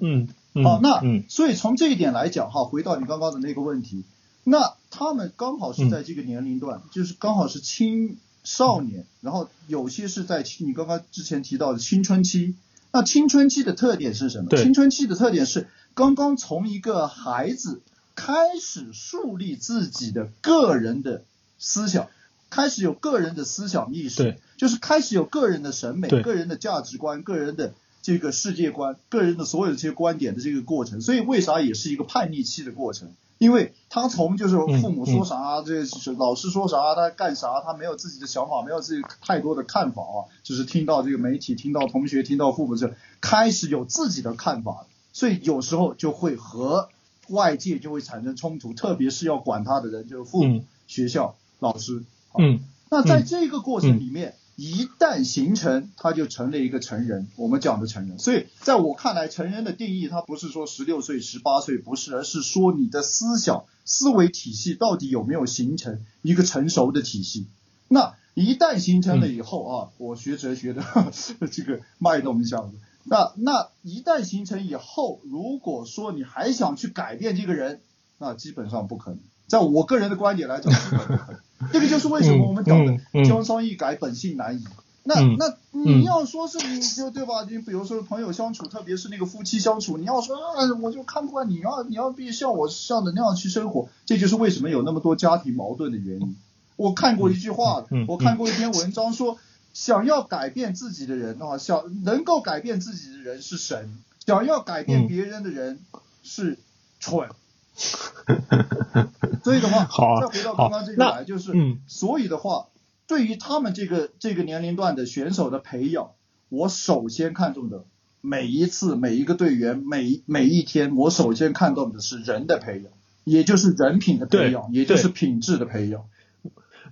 [SPEAKER 1] 嗯，
[SPEAKER 2] 好，那所以从这一点来讲，哈，回到你刚刚的那个问题。那他们刚好是在这个年龄段，就是刚好是青少年，然后有些是在你刚刚之前提到的青春期，那青春期的特点是什么？青春期的特点是刚刚从一个孩子开始树立自己的个人的思想，开始有个人的思想意识，就是开始有个人的审美、个人的价值观、个人的这个世界观、个人的所有这些观点的这个过程。所以为啥也是一个叛逆期的过程？因为他从就是父母说啥，这是老师说啥，他干啥，他没有自己的想法，没有自己太多的看法啊，就是听到这个媒体、听到同学、听到父母这开始有自己的看法，所以有时候就会和外界就会产生冲突，特别是要管他的人，就是父母、
[SPEAKER 1] 嗯。
[SPEAKER 2] 学校、老师。
[SPEAKER 1] 嗯
[SPEAKER 2] 那在这个过程里面，一旦形成，他就成了一个成人。我们讲的成人，所以在我看来，成人的定义，它不是说十六岁、十八岁，不是，而是说你的思想、思维体系到底有没有形成一个成熟的体系。那一旦形成了以后啊，我学哲学的 这个脉动一下子。那那一旦形成以后，如果说你还想去改变这个人，那基本上不可能。在我个人的观点来讲，基本不可能。这个就是为什么我们讲的江山易改，本性难移。那
[SPEAKER 1] 嗯
[SPEAKER 2] 那你要说是你就对吧？你比如说朋友相处，特别是那个夫妻相处，你要说啊，我就看不惯你要你要必须像我像的那样去生活，这就是为什么有那么多家庭矛盾的原因。我看过一句话，我看过一篇文章说，想要改变自己的人啊，想能够改变自己的人是神，想要改变
[SPEAKER 1] 嗯
[SPEAKER 2] 别人的人是蠢。所以的话，
[SPEAKER 1] 好啊
[SPEAKER 2] 再回到刚刚这个
[SPEAKER 1] 好
[SPEAKER 2] 来，就是，
[SPEAKER 1] 嗯
[SPEAKER 2] 所以的话，对于他们这个这个年龄段的选手的培养，我首先看重的，每一次每一个队员每每一天，我首先看重的是人的培养，也就是人品的培养，也就是品质的培养。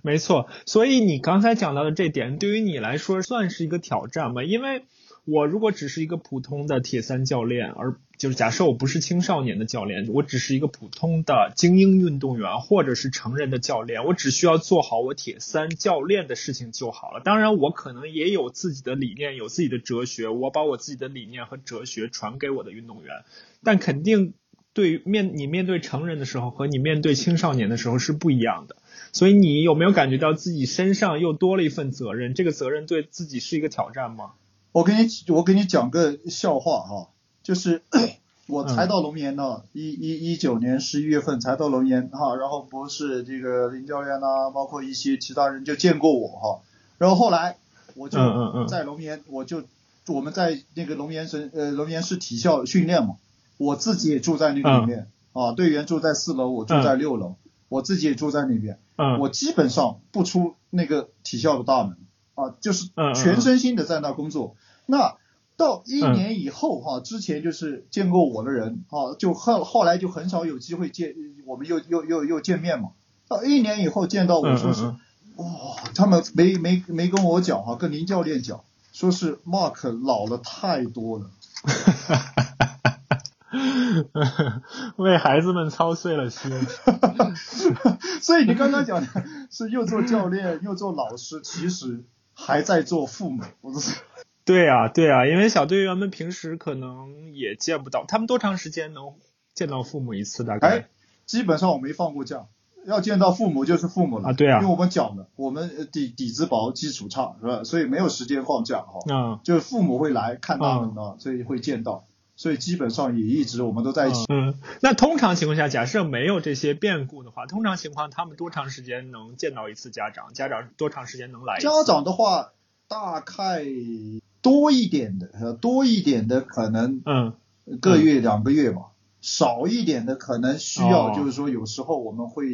[SPEAKER 1] 没错，所以你刚才讲到的这点，对于你来说算是一个挑战吗？因为我如果只是一个普通的铁三教练，而就是假设我不是青少年的教练，我只是一个普通的精英运动员或者是成人的教练，我只需要做好我铁三教练的事情就好了。当然，我可能也有自己的理念，有自己的哲学，我把我自己的理念和哲学传给我的运动员，但肯定对面你面对成人的时候和你面对青少年的时候是不一样的。所以你有没有感觉到自己身上又多了一份责任？这个责任对自己是一个挑战吗？
[SPEAKER 2] 我给你我给你讲个笑话哈，就是 我才到龙岩呢，一一一九年十一月份才到龙岩哈，然后不是这个林教练呐、包括一些其他人就见过我哈，然后后来我就在龙岩，我就我们在那个龙岩省呃龙岩市体校训练嘛，我自己也住在那个里面、啊，队员住在四楼，我住在六楼，我自己也住在那边。
[SPEAKER 1] 嗯，
[SPEAKER 2] 我基本上不出那个体校的大门啊，就是全身心的在那工作。那到一年以后哈、之前就是见过我的人啊，就后后来就很少有机会见，我们又又又又见面嘛。到一年以后见到我说是，
[SPEAKER 1] 嗯
[SPEAKER 2] 哇、他们没没没跟我讲哈、跟林教练讲，说是 Mark 老了太多了。
[SPEAKER 1] 嗯 为孩子们操碎了心。
[SPEAKER 2] 所以你刚刚讲的是又做教练又做老师，其实还在做父母。我都是
[SPEAKER 1] 对啊，对啊，因为小队员们平时可能也见不到，他们多长时间能见到父母一次？大概
[SPEAKER 2] 哎，基本上我没放过假，要见到父母就是父母了
[SPEAKER 1] 啊对啊
[SPEAKER 2] 因为我们讲的，我们呃底底子薄，基础差，是吧？所以没有时间放假哈，
[SPEAKER 1] 嗯
[SPEAKER 2] 就是父母会来看他们啊，所以会见到，所以基本上也一直我们都在一起。
[SPEAKER 1] 嗯，那通常情况下，假设没有这些变故的话，通常情况他们多长时间能见到一次家长？家长多长时间能来一次？
[SPEAKER 2] 家长的话，大概多一点的，呃多一点的可能
[SPEAKER 1] 嗯
[SPEAKER 2] 个月两个月吧，少一点的可能需要，
[SPEAKER 1] 哦
[SPEAKER 2] 就是说有时候我们会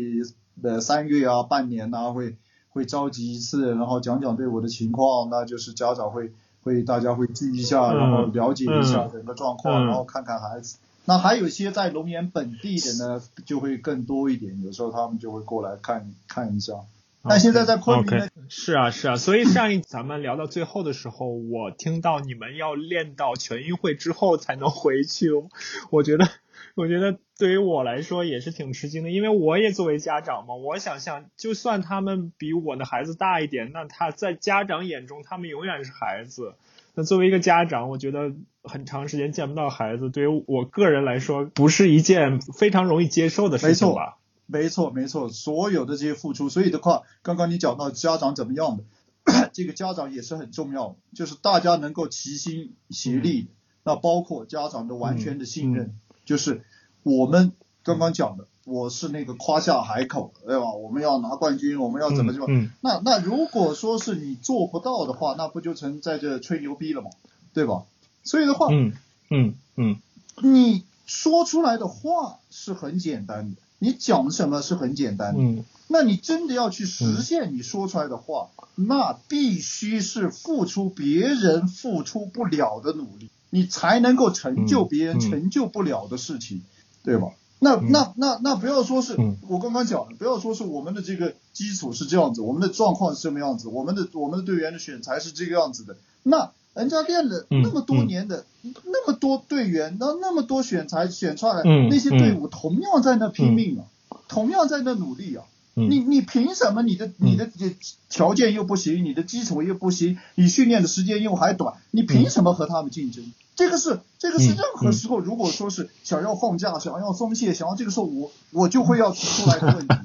[SPEAKER 2] 呃三月啊、半年呐、会会召集一次，然后讲讲对我的情况，那就是家长会会大家会聚一下，
[SPEAKER 1] 嗯
[SPEAKER 2] 然后了解一下
[SPEAKER 1] 嗯
[SPEAKER 2] 整个状况，
[SPEAKER 1] 嗯
[SPEAKER 2] 然后看看孩子。那还有一些在龙岩本地的呢，就会更多一点，有时候他们就会过来看看一下。但现在在昆明呢
[SPEAKER 1] 是啊是啊，所以上一咱们聊到最后的时候，我听到你们要练到全运会之后才能回去，我觉得我觉得对于我来说也是挺吃惊的，因为我也作为家长嘛，我想象就算他们比我的孩子大一点，那他在家长眼中他们永远是孩子。那作为一个家长，我觉得很长时间见不到孩子，对于我个人来说，不是一件非常容易接受的事情吧？
[SPEAKER 2] 没错，没错，所有的这些付出，所以的话，刚刚你讲到家长怎么样的，这个家长也是很重要，就是大家能够齐心协力，那包括家长的完全的信任，就是我们刚刚讲的，我是那个夸下海口，对吧？我们要拿冠军，我们要怎么怎么，那那如果说是你做不到的话，那不就成在这吹牛逼了吗？对吧？所以的话，
[SPEAKER 1] 嗯嗯嗯，
[SPEAKER 2] 你说出来的话是很简单的，你讲什么是很简单的，
[SPEAKER 1] 嗯，
[SPEAKER 2] 那你真的要去实现你说出来的话，那必须是付出别人付出不了的努力，你才能够成就别人成就不了的事情，对吧？那那那那不要说是我刚刚讲的，不要说是我们的这个基础是这样子，我们的状况是什么样子，我们的我们的队员的选材是这个样子的，那。人家练了那么多年的，那么多队员，那那么多选材选出来，那些队伍同样在那拼命啊，同样在那努力啊。你你凭什么你的你的条件又不行，你的基础又不行，你训练的时间又还短，你凭什么和他们竞争？这个是这个是任何时候，如果说是想要放假，想要松懈，想要这个时候，我我就会要提出来的问题。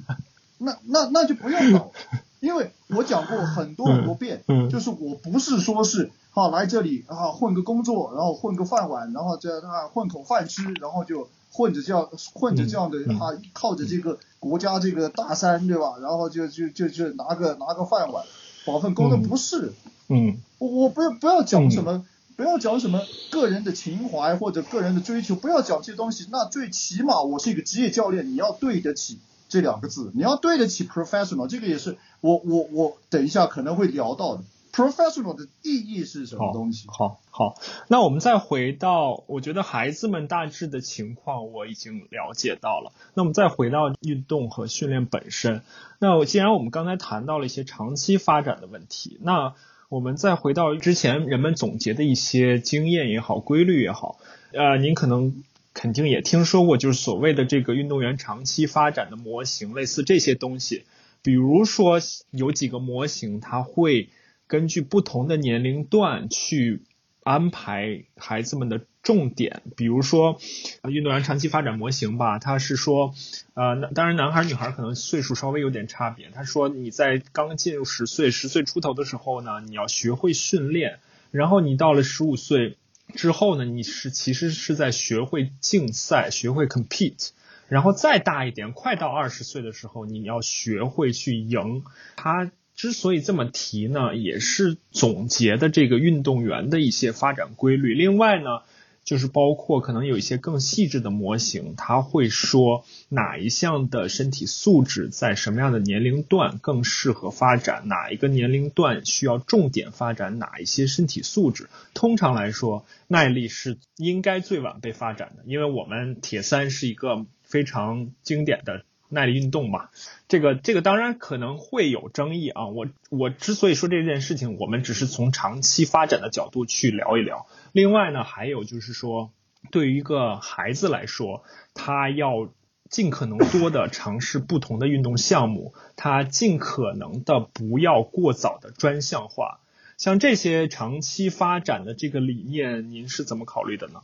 [SPEAKER 2] 那那那就不用搞，因为我讲过很多很多遍，就是我不是说是。啊，来这里啊，混个工作，然后混个饭碗，然后这啊混口饭吃，然后就混着这样混着这样的啊，靠着这个国家这个大山，对吧？然后就就就就拿个拿个饭碗，保份工的不是。
[SPEAKER 1] 嗯。
[SPEAKER 2] 我我不要不要讲什么，不要讲什么个人的情怀或者个人的追求，不要讲这些东西。那最起码我是一个职业教练，你要对得起这两个字，你要对得起 professional，这个也是我我我等一下可能会聊到的。Professional 的意义是什么东西？
[SPEAKER 1] 好，好，那我们再回到，我觉得孩子们大致的情况我已经了解到了。那我们再回到运动和训练本身。那既然我们刚才谈到了一些长期发展的问题，那我们再回到之前人们总结的一些经验也好，规律也好，呃，您可能肯定也听说过，就是所谓的这个运动员长期发展的模型，类似这些东西。比如说有几个模型，它会。根据不同的年龄段去安排孩子们的重点，比如说运动员长期发展模型吧，他是说，呃，当然男孩女孩可能岁数稍微有点差别。他说你在刚进入十岁、十岁出头的时候呢，你要学会训练，然后你到了十五岁之后呢，你是其实是在学会竞赛，学会 compete，然后再大一点，快到二十岁的时候，你要学会去赢他。之所以这么提呢，也是总结的这个运动员的一些发展规律。另外呢，就是包括可能有一些更细致的模型，他会说哪一项的身体素质在什么样的年龄段更适合发展，哪一个年龄段需要重点发展哪一些身体素质。通常来说，耐力是应该最晚被发展的，因为我们铁三是一个非常经典的。耐力运动嘛，这个这个当然可能会有争议啊。我我之所以说这件事情，我们只是从长期发展的角度去聊一聊。另外呢，还有就是说，对于一个孩子来说，他要尽可能多的尝试不同的运动项目，他尽可能的不要过早的专项化。像这些长期发展的这个理念，您是怎么考虑的呢？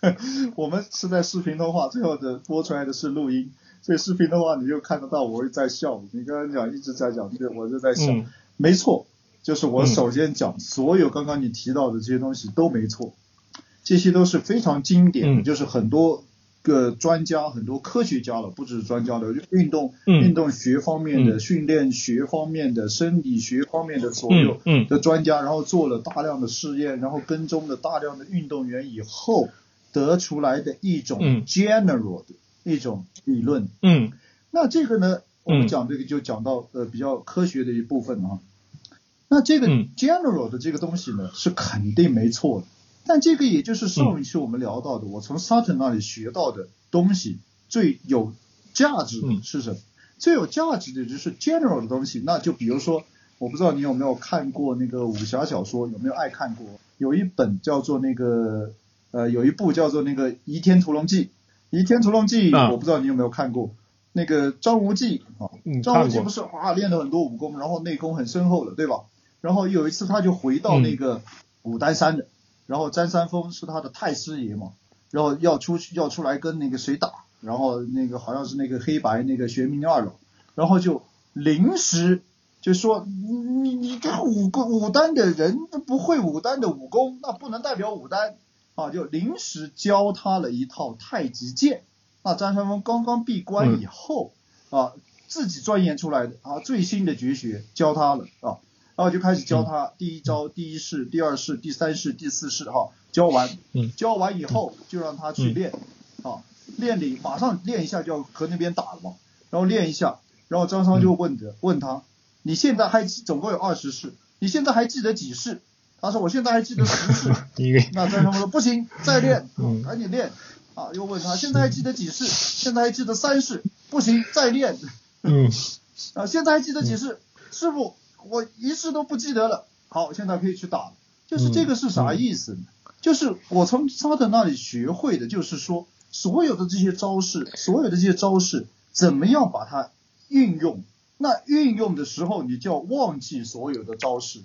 [SPEAKER 2] 我们是在视频通话，最后的播出来的是录音。所以视频的话，你就看得到我在笑。你刚刚讲一直在讲，就我就在笑。没错，就是我首先讲，所有刚刚你提到的这些东西都没错，这些都是非常经典，就是很多个专家、很多科学家了，不只是专家的，运动运动学方面的、训练学方面的、生理学方面的所有的专家，然后做了大量的试验，然后跟踪了大量的运动员以后，得出来的一种 general 的。一种理论，
[SPEAKER 1] 嗯，
[SPEAKER 2] 那这个呢，我们讲这个就讲到呃比较科学的一部分啊。那这个 general 的这个东西呢，是肯定没错的。但这个也就是上一期我们聊到的，我从 Sutton 那里学到的东西最有价值的是什么？最有价值的就是 general 的东西。那就比如说，我不知道你有没有看过那个武侠小说，有没有爱看过？有一本叫做那个呃，有一部叫做那个《倚天屠龙记》。《倚天屠龙记》，我不知道你有没有看过，那个张无忌啊，张无忌不是啊练了很多武功，然后内功很深厚的，对吧？然后有一次他就回到那个武当山的，然后张三丰是他的太师爷嘛，然后要出去要出来跟那个谁打，然后那个好像是那个黑白那个玄冥二老，然后就临时就说你你你这武功武丹的人不会武丹的武功，那不能代表武丹啊，就临时教他了一套太极剑。那张三丰刚刚闭关以后啊，自己钻研出来的啊最新的绝学教他了啊，然后就开始教他第一招、第一式、第二式、第三式、第四式哈，教完，教完以后就让他去练啊，练里马上练一下就要和那边打了嘛，然后练一下，然后张三就问的问他，你现在还总共有二十式，你现在还记得几式？他说我现在还记得十式。那张三丰说不行，再练，赶紧练。啊，又问他现在还记得几式？现在还记得三式，不行，再练。
[SPEAKER 1] 嗯。
[SPEAKER 2] 啊，现在还记得几式？师傅，我一式都不记得了。好，现在可以去打了。就是这个是啥意思呢？就是我从他的那里学会的，就是说所有的这些招式，所有的这些招式，怎么样把它运用？那运用的时候，你就要忘记所有的招式，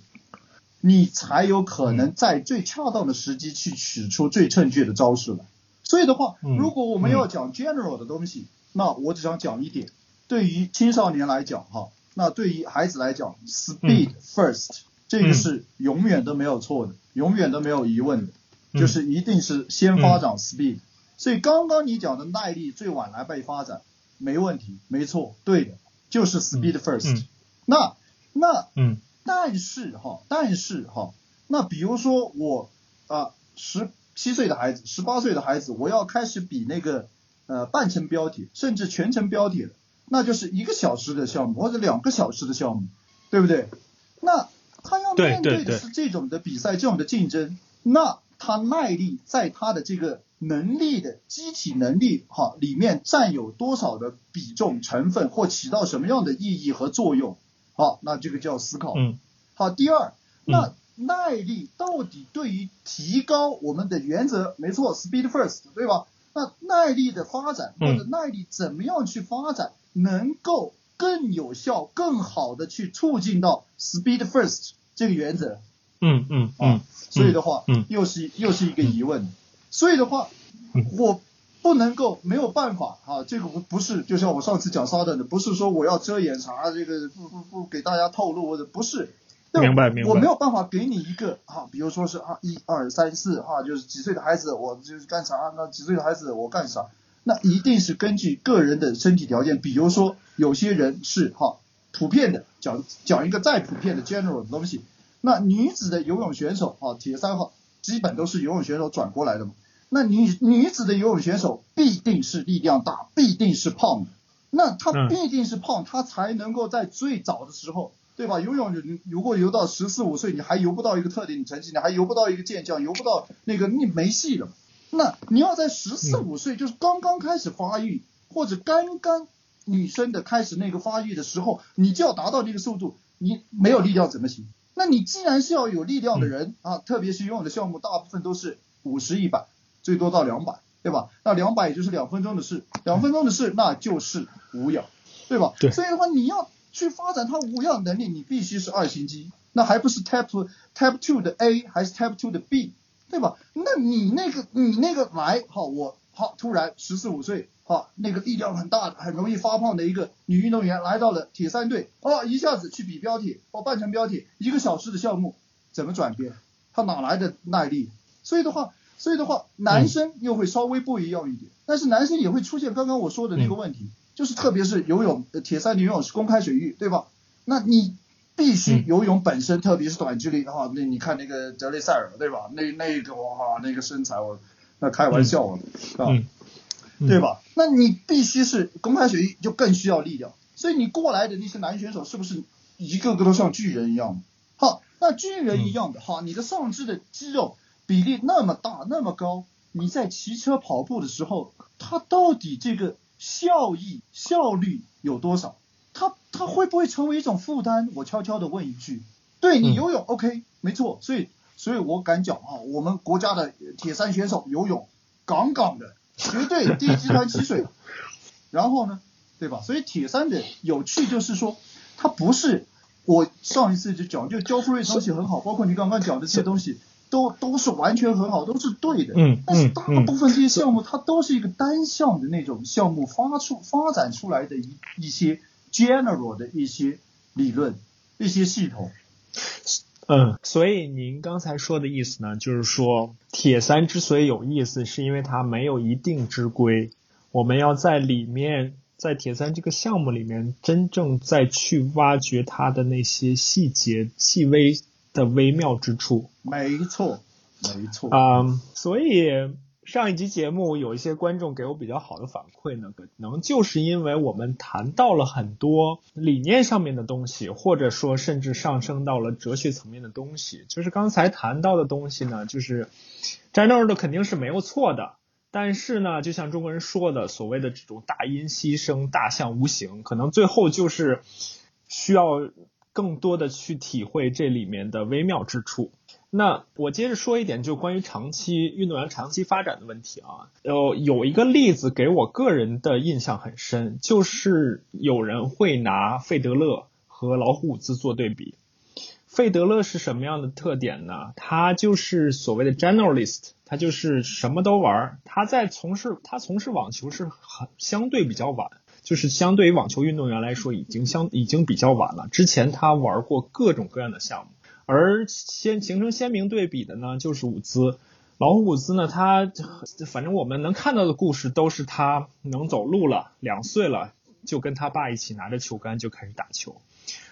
[SPEAKER 2] 你才有可能在最恰当的时机去取出最正确的招式来。所以的话，如果我们要讲 general 的东西，那我只想讲一点，对于青少年来讲，哈，那对于孩子来讲，speed first，这个是永远都没有错的，永远都没有疑问的，就是一定是先发展 speed。所以刚刚你讲的耐力最晚来被发展，没问题，没错，对的，就是 speed first。那那
[SPEAKER 1] 嗯，
[SPEAKER 2] 但是哈，但是哈，那比如说我啊十。七岁的孩子，十八岁的孩子，我要开始比那个呃半程标铁，甚至全程标铁了，那就是一个小时的项目或者两个小时的项目，对不对？那他要面对的是这种的比赛，这种的竞争，那他耐力在他的这个能力的机体能力哈里面占有多少的比重成分，或起到什么样的意义和作用？好，那这个叫思考。
[SPEAKER 1] 嗯。
[SPEAKER 2] 好，第二，那。耐力到底对于提高我们的原则没错，speed first，对吧？那耐力的发展或者耐力怎么样去发展，能够更有效、更好的去促进到 speed first 这个原则？
[SPEAKER 1] 嗯嗯啊，
[SPEAKER 2] 所以的话，嗯，又是又是一个疑问。所以的话，我不能够没有办法啊，这个不不是，就像我上次讲沙的，不是说我要遮掩啥，这个不不不给大家透露或者不是。
[SPEAKER 1] 明白明白，
[SPEAKER 2] 我没有办法给你一个啊，比如说是啊一二三四哈，就是几岁的孩子我就是干啥，那几岁的孩子我干啥，那一定是根据个人的身体条件，比如说有些人是哈普遍的讲讲一个再普遍的 general 的东西，那女子的游泳选手啊铁三号基本都是游泳选手转过来的嘛，那女女子的游泳选手必定是力量大，必定是胖的，那她必定是胖，她才能够在最早的时候。对吧？游泳你如果游到十四五岁，你还游不到一个特定的成绩，你还游不到一个健将，游不到那个你没戏了。那你要在十四五岁，就是刚刚开始发育，或者刚刚女生的开始那个发育的时候，你就要达到那个速度，你没有力量怎么行？那你既然是要有力量的人啊，特别是游泳的项目，大部分都是五十一百，最多到两百，对吧？那两百也就是两分钟的事，两分钟的事那就是无氧，对吧？
[SPEAKER 1] 对。
[SPEAKER 2] 所以的话，你要。去发展它无氧能力，你必须是二型肌，那还不是 Type Type Two 的 A 还是 Type Two 的 B，对吧？那你那个你那个来，好，我好突然十四五岁，好那个力量很大的、很容易发胖的一个女运动员来到了铁三队，哦，一下子去比标铁，哦，半程标铁，一个小时的项目，怎么转变？她哪来的耐力？所以的话，所以的话，男生又会稍微不一样一点，但是男生也会出现刚刚我说的那个问题。就是特别是游泳，铁三的游泳是公开水域，对吧？那你必须游泳本身，特别是短距离的话，那你看那个德雷塞尔，对吧？那那个哇，那个身材我那开玩笑啊，对吧？那你必须是公开水域，就更需要力量。所以你过来的那些男选手是不是一个个都像巨人一样？好，那巨人一样的，哈，你的上肢的肌肉比例那么大那么高，你在骑车跑步的时候，它到底这个？效益效率有多少？它它会不会成为一种负担？我悄悄的问一句，对你游泳 OK 没错，所以所以我敢讲啊，我们国家的铁三选手游泳杠杠的，绝对第一集团起水。然后呢，对吧？所以铁三的有趣就是说，它不是我上一次就讲，就焦富瑞东西很好，包括你刚刚讲的这些东西。都都是完全很好，都是对的。
[SPEAKER 1] 嗯，
[SPEAKER 2] 但是大部分这些项目，它都是一个单项的那种项目发出发展出来的一一些 general 的一些理论。一些系统。
[SPEAKER 1] 嗯，所以您刚才说的意思呢，就是说铁三之所以有意思，是因为它没有一定之规，我们要在里面，在铁三这个项目里面，真正再去挖掘它的那些细节、细微的微妙之处。
[SPEAKER 2] 没错，没错。
[SPEAKER 1] 啊，所以。上一集节目有一些观众给我比较好的反馈呢，可能就是因为我们谈到了很多理念上面的东西，或者说甚至上升到了哲学层面的东西。就是刚才谈到的东西呢，就是战斗的肯定是没有错的，但是呢，就像中国人说的，所谓的这种大音希声，大象无形，可能最后就是需要更多的去体会这里面的微妙之处。那我接着说一点，就关于长期运动员长期发展的问题啊。呃，有一个例子给我个人的印象很深，就是有人会拿费德勒和老虎伍兹做对比。费德勒是什么样的特点呢？他就是所谓的 generalist，他就是什么都玩。他在从事他从事网球是很相对比较晚，就是相对于网球运动员来说，已经相已经比较晚了。之前他玩过各种各样的项目。而先形成鲜明对比的呢，就是伍兹。老虎伍兹呢，他反正我们能看到的故事都是他能走路了，两岁了就跟他爸一起拿着球杆就开始打球。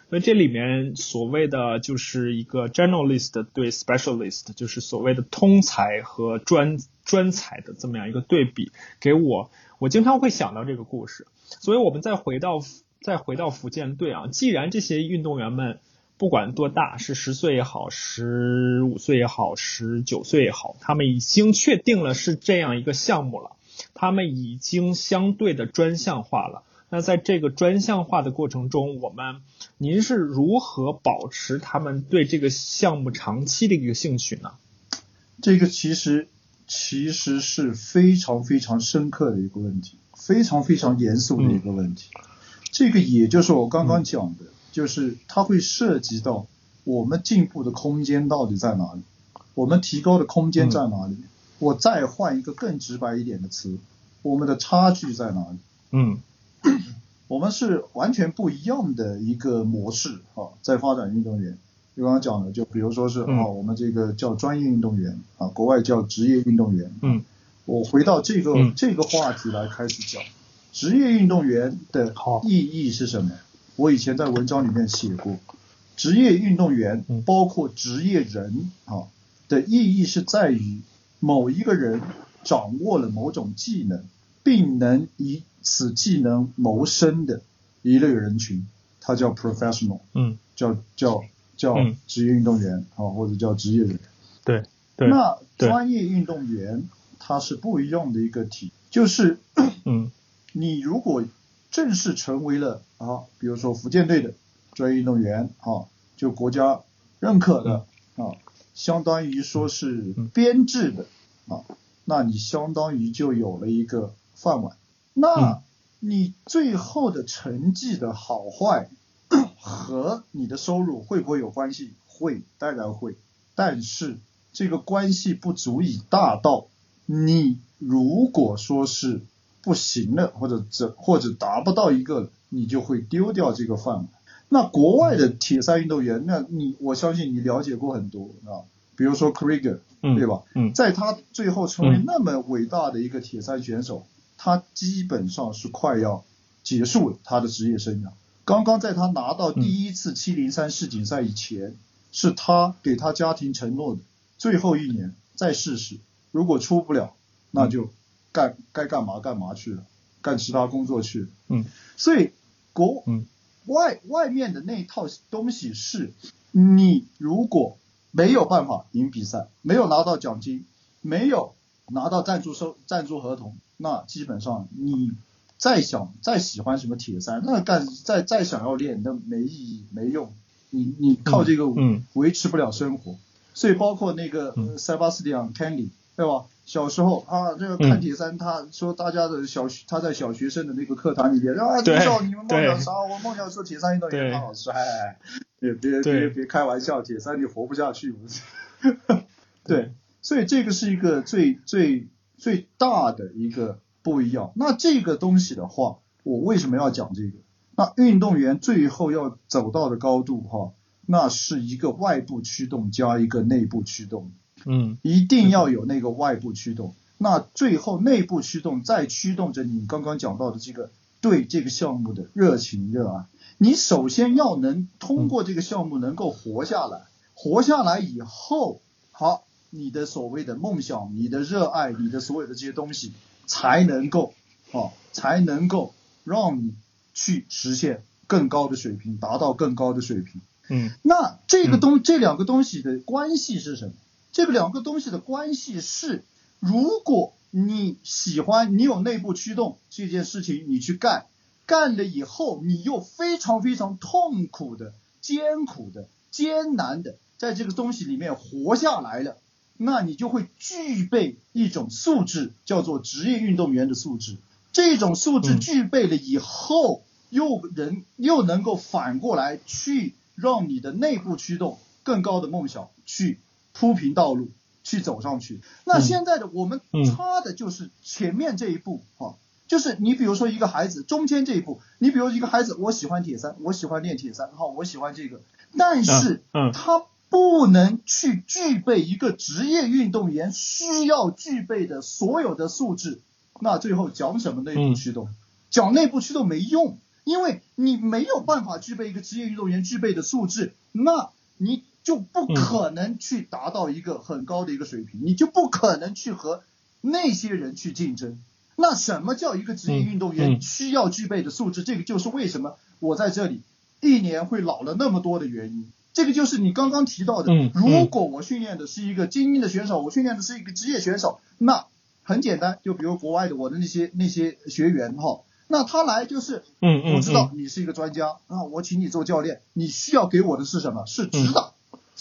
[SPEAKER 1] 所以这里面所谓的就是一个 generalist 对 specialist，就是所谓的通才和专专才的这么样一个对比，给我我经常会想到这个故事。所以我们再回到再回到福建队啊，既然这些运动员们。不管多大，是十岁也好，十五岁也好，十九岁也好，他们已经确定了是这样一个项目了，他们已经相对的专项化了。那在这个专项化的过程中，我们您是如何保持他们对这个项目长期的一个兴趣呢？
[SPEAKER 2] 这个其实其实是非常非常深刻的一个问题，非常非常严肃的一个问题。这个也就是我刚刚讲的。就是它会涉及到我们进步的空间到底在哪里，我们提高的空间在哪里？我再换一个更直白一点的词，我们的差距在哪里？
[SPEAKER 1] 嗯，
[SPEAKER 2] 我们是完全不一样的一个模式啊，在发展运动员。就刚刚讲的，就比如说是啊，我们这个叫专业运动员啊，国外叫职业运动员。
[SPEAKER 1] 嗯，
[SPEAKER 2] 我回到这个这个话题来开始讲，职业运动员的意义是什么？我以前在文章里面写过，职业运动员包括职业人啊的意义是在于某一个人掌握了某种技能，并能以此技能谋生的一类人群，他叫 professional，
[SPEAKER 1] 嗯，
[SPEAKER 2] 叫叫叫职业运动员啊，或者叫职业人。
[SPEAKER 1] 对对。
[SPEAKER 2] 那专业运动员他是不一样的一个体，就是
[SPEAKER 1] 嗯，
[SPEAKER 2] 你如果。正式成为了啊，比如说福建队的专业运动员啊，就国家认可的啊，相当于说是编制的啊，那你相当于就有了一个饭碗。那你最后的成绩的好坏 和你的收入会不会有关系？会，当然会。但是这个关系不足以大到你如果说是。不行了，或者这或者达不到一个，你就会丢掉这个饭碗。那国外的铁三运动员，那你我相信你了解过很多啊，比如说 Krieger，对吧？
[SPEAKER 1] 嗯，
[SPEAKER 2] 在他最后成为那么伟大的一个铁三选手，他基本上是快要结束了他的职业生涯。刚刚在他拿到第一次七零三世锦赛以前，是他给他家庭承诺的最后一年再试试，如果出不了，那就。干该干嘛干嘛去了，干其他工作去了。
[SPEAKER 1] 嗯，
[SPEAKER 2] 所以国外外面的那套东西是，你如果没有办法赢比赛，没有拿到奖金，没有拿到赞助收赞助合同，那基本上你再想再喜欢什么铁三，那干再再想要练，那没意义没用，你你靠这个维持不了生活。所以包括那个塞巴斯蒂安·坎利，对吧？小时候啊，这个看铁三，他说大家的小学，他在小学生的那个课堂里边，啊，从小你们梦想啥？我梦想做铁三运动员，他好帅，别别别别开玩笑，铁三你活不下去。对，所以这个是一个最最最大的一个不一样。那这个东西的话，我为什么要讲这个？那运动员最后要走到的高度哈，那是一个外部驱动加一个内部驱动，
[SPEAKER 1] 嗯
[SPEAKER 2] 一定要有那个外部驱动。那最后内部驱动再驱动着你刚刚讲到的这个对这个项目的热情热爱。你首先要能通过这个项目能够活下来，活下来以后，好，你的所谓的梦想、你的热爱、你的所有的这些东西才能够，哦，才能够让你去实现更高的水平，达到更高的水平。
[SPEAKER 1] 嗯
[SPEAKER 2] 那这个东、这两个东西的关系是什么？这个两个东西的关系是，如果你喜欢，你有内部驱动这件事情，你去干，干了以后，你又非常非常痛苦的、艰苦的、艰难的在这个东西里面活下来了，那你就会具备一种素质，叫做职业运动员的素质。这种素质
[SPEAKER 1] 嗯
[SPEAKER 2] 具备了以后，又能又能够反过来去让你的内部驱动更高的梦想去铺平道路，去走上去。那
[SPEAKER 1] 嗯。
[SPEAKER 2] 现在的我们
[SPEAKER 1] 嗯。
[SPEAKER 2] 差的就是前面这一步啊，就是你比如说一个孩子中间这一步，你比如一个孩子，我喜欢铁三，我喜欢练铁三，好，我喜欢这个，但是
[SPEAKER 1] 嗯。
[SPEAKER 2] 他不能去具备一个职业运动员需要具备的所有的素质，那最后讲什么内部
[SPEAKER 1] 嗯。
[SPEAKER 2] 驱动？讲内部驱动没用，因为你没有办法具备一个职业运动员具备的素质，那你就不可能去达到一个很高的一个水平，你就不可能去和那些人去竞争。那什么叫一个职业运动
[SPEAKER 1] 嗯
[SPEAKER 2] 员
[SPEAKER 1] 嗯
[SPEAKER 2] 需要具备的素质？这个就是为什么我在这里一年会老了那么多的原因。这个就是你刚刚提到的
[SPEAKER 1] 嗯，
[SPEAKER 2] 如果我训练的是一个精英的选手，我训练的是一个职业选手，那很简单，就比如国外的我的那些那些学员哈，那他来就是
[SPEAKER 1] 嗯嗯
[SPEAKER 2] 我知道你是一个专家啊，我请你做教练，你需要给我的是什么？是指导，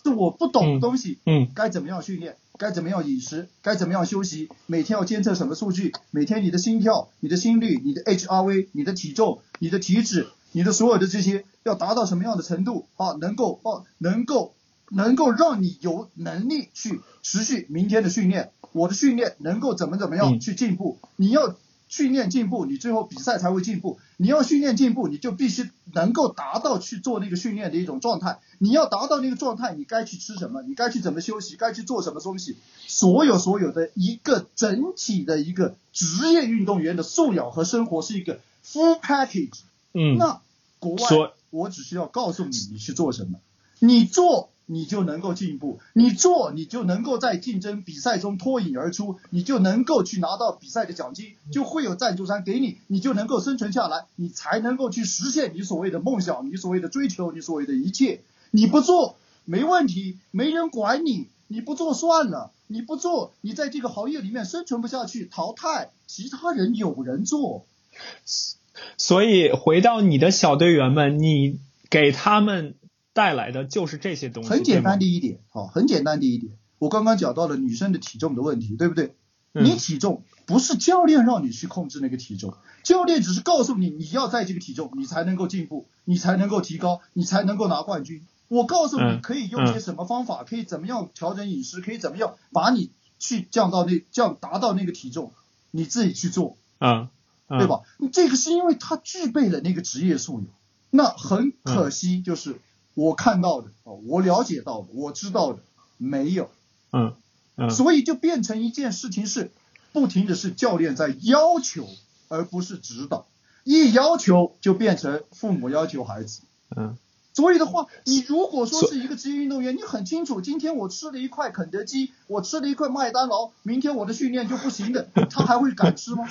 [SPEAKER 2] 是我不懂的东西，
[SPEAKER 1] 嗯
[SPEAKER 2] 该怎么样训练，该怎么样饮食，该怎么样休息，每天要监测什么数据，每天你的心跳、你的心率、你的 HRV、你的体重、你的体脂、你的所有的这些要达到什么样的程度啊？能够哦，能够能够让你有能力去持续明天的训练，我的训练能够怎么怎么样
[SPEAKER 1] 嗯
[SPEAKER 2] 去进步？你要训练进步，你最后比赛才会进步。你要训练进步，你就必须能够达到去做那个训练的一种状态。你要达到那个状态，你该去吃什么？你该去怎么休息？该去做什么东西？所有所有的一个整体的一个职业运动员的素养和生活是一个 full package。
[SPEAKER 1] 嗯，
[SPEAKER 2] 那国外，我只需要告诉你你去做什么，你做你就能够进步，你做你就能够在竞争比赛中脱颖而出，你就能够去拿到比赛的奖金，就会有赞助商给你，你就能够生存下来，你才能够去实现你所谓的梦想，你所谓的追求，你所谓的一切。你不做没问题，没人管你，你不做算了，你不做，你在这个行业里面生存不下去，淘汰，其他人有人做。
[SPEAKER 1] 所以回到你的小队员们，你给他们带来的就是这些东西，
[SPEAKER 2] 很简单的一点，好，很简单的一点。我刚刚讲到了女生的体重的问题，对不对？
[SPEAKER 1] 嗯
[SPEAKER 2] 你体重不是教练让你去控制那个体重，教练只是告诉你你要在这个体重，你才能够进步，你才能够提高，你才能够拿冠军。我告诉你
[SPEAKER 1] 嗯
[SPEAKER 2] 可以用些什么方法，可以怎么样调整饮食，可以怎么样把你去降到那降达到那个体重，你自己去做。
[SPEAKER 1] 嗯，嗯
[SPEAKER 2] 对？吧？这个是因为他具备了那个职业素养。那很可惜，就是我看到的、啊，我了解到的，我知道的没有，
[SPEAKER 1] 嗯嗯
[SPEAKER 2] 所以就变成一件事情是，不停的是教练在要求，而不是指导。一要求就变成父母要求孩子。
[SPEAKER 1] 嗯
[SPEAKER 2] 所以的话，你如果说是一个职业运动员，你很清楚，今天我吃了一块肯德基，我吃了一块麦当劳，明天我的训练就不行的，他还会敢吃吗？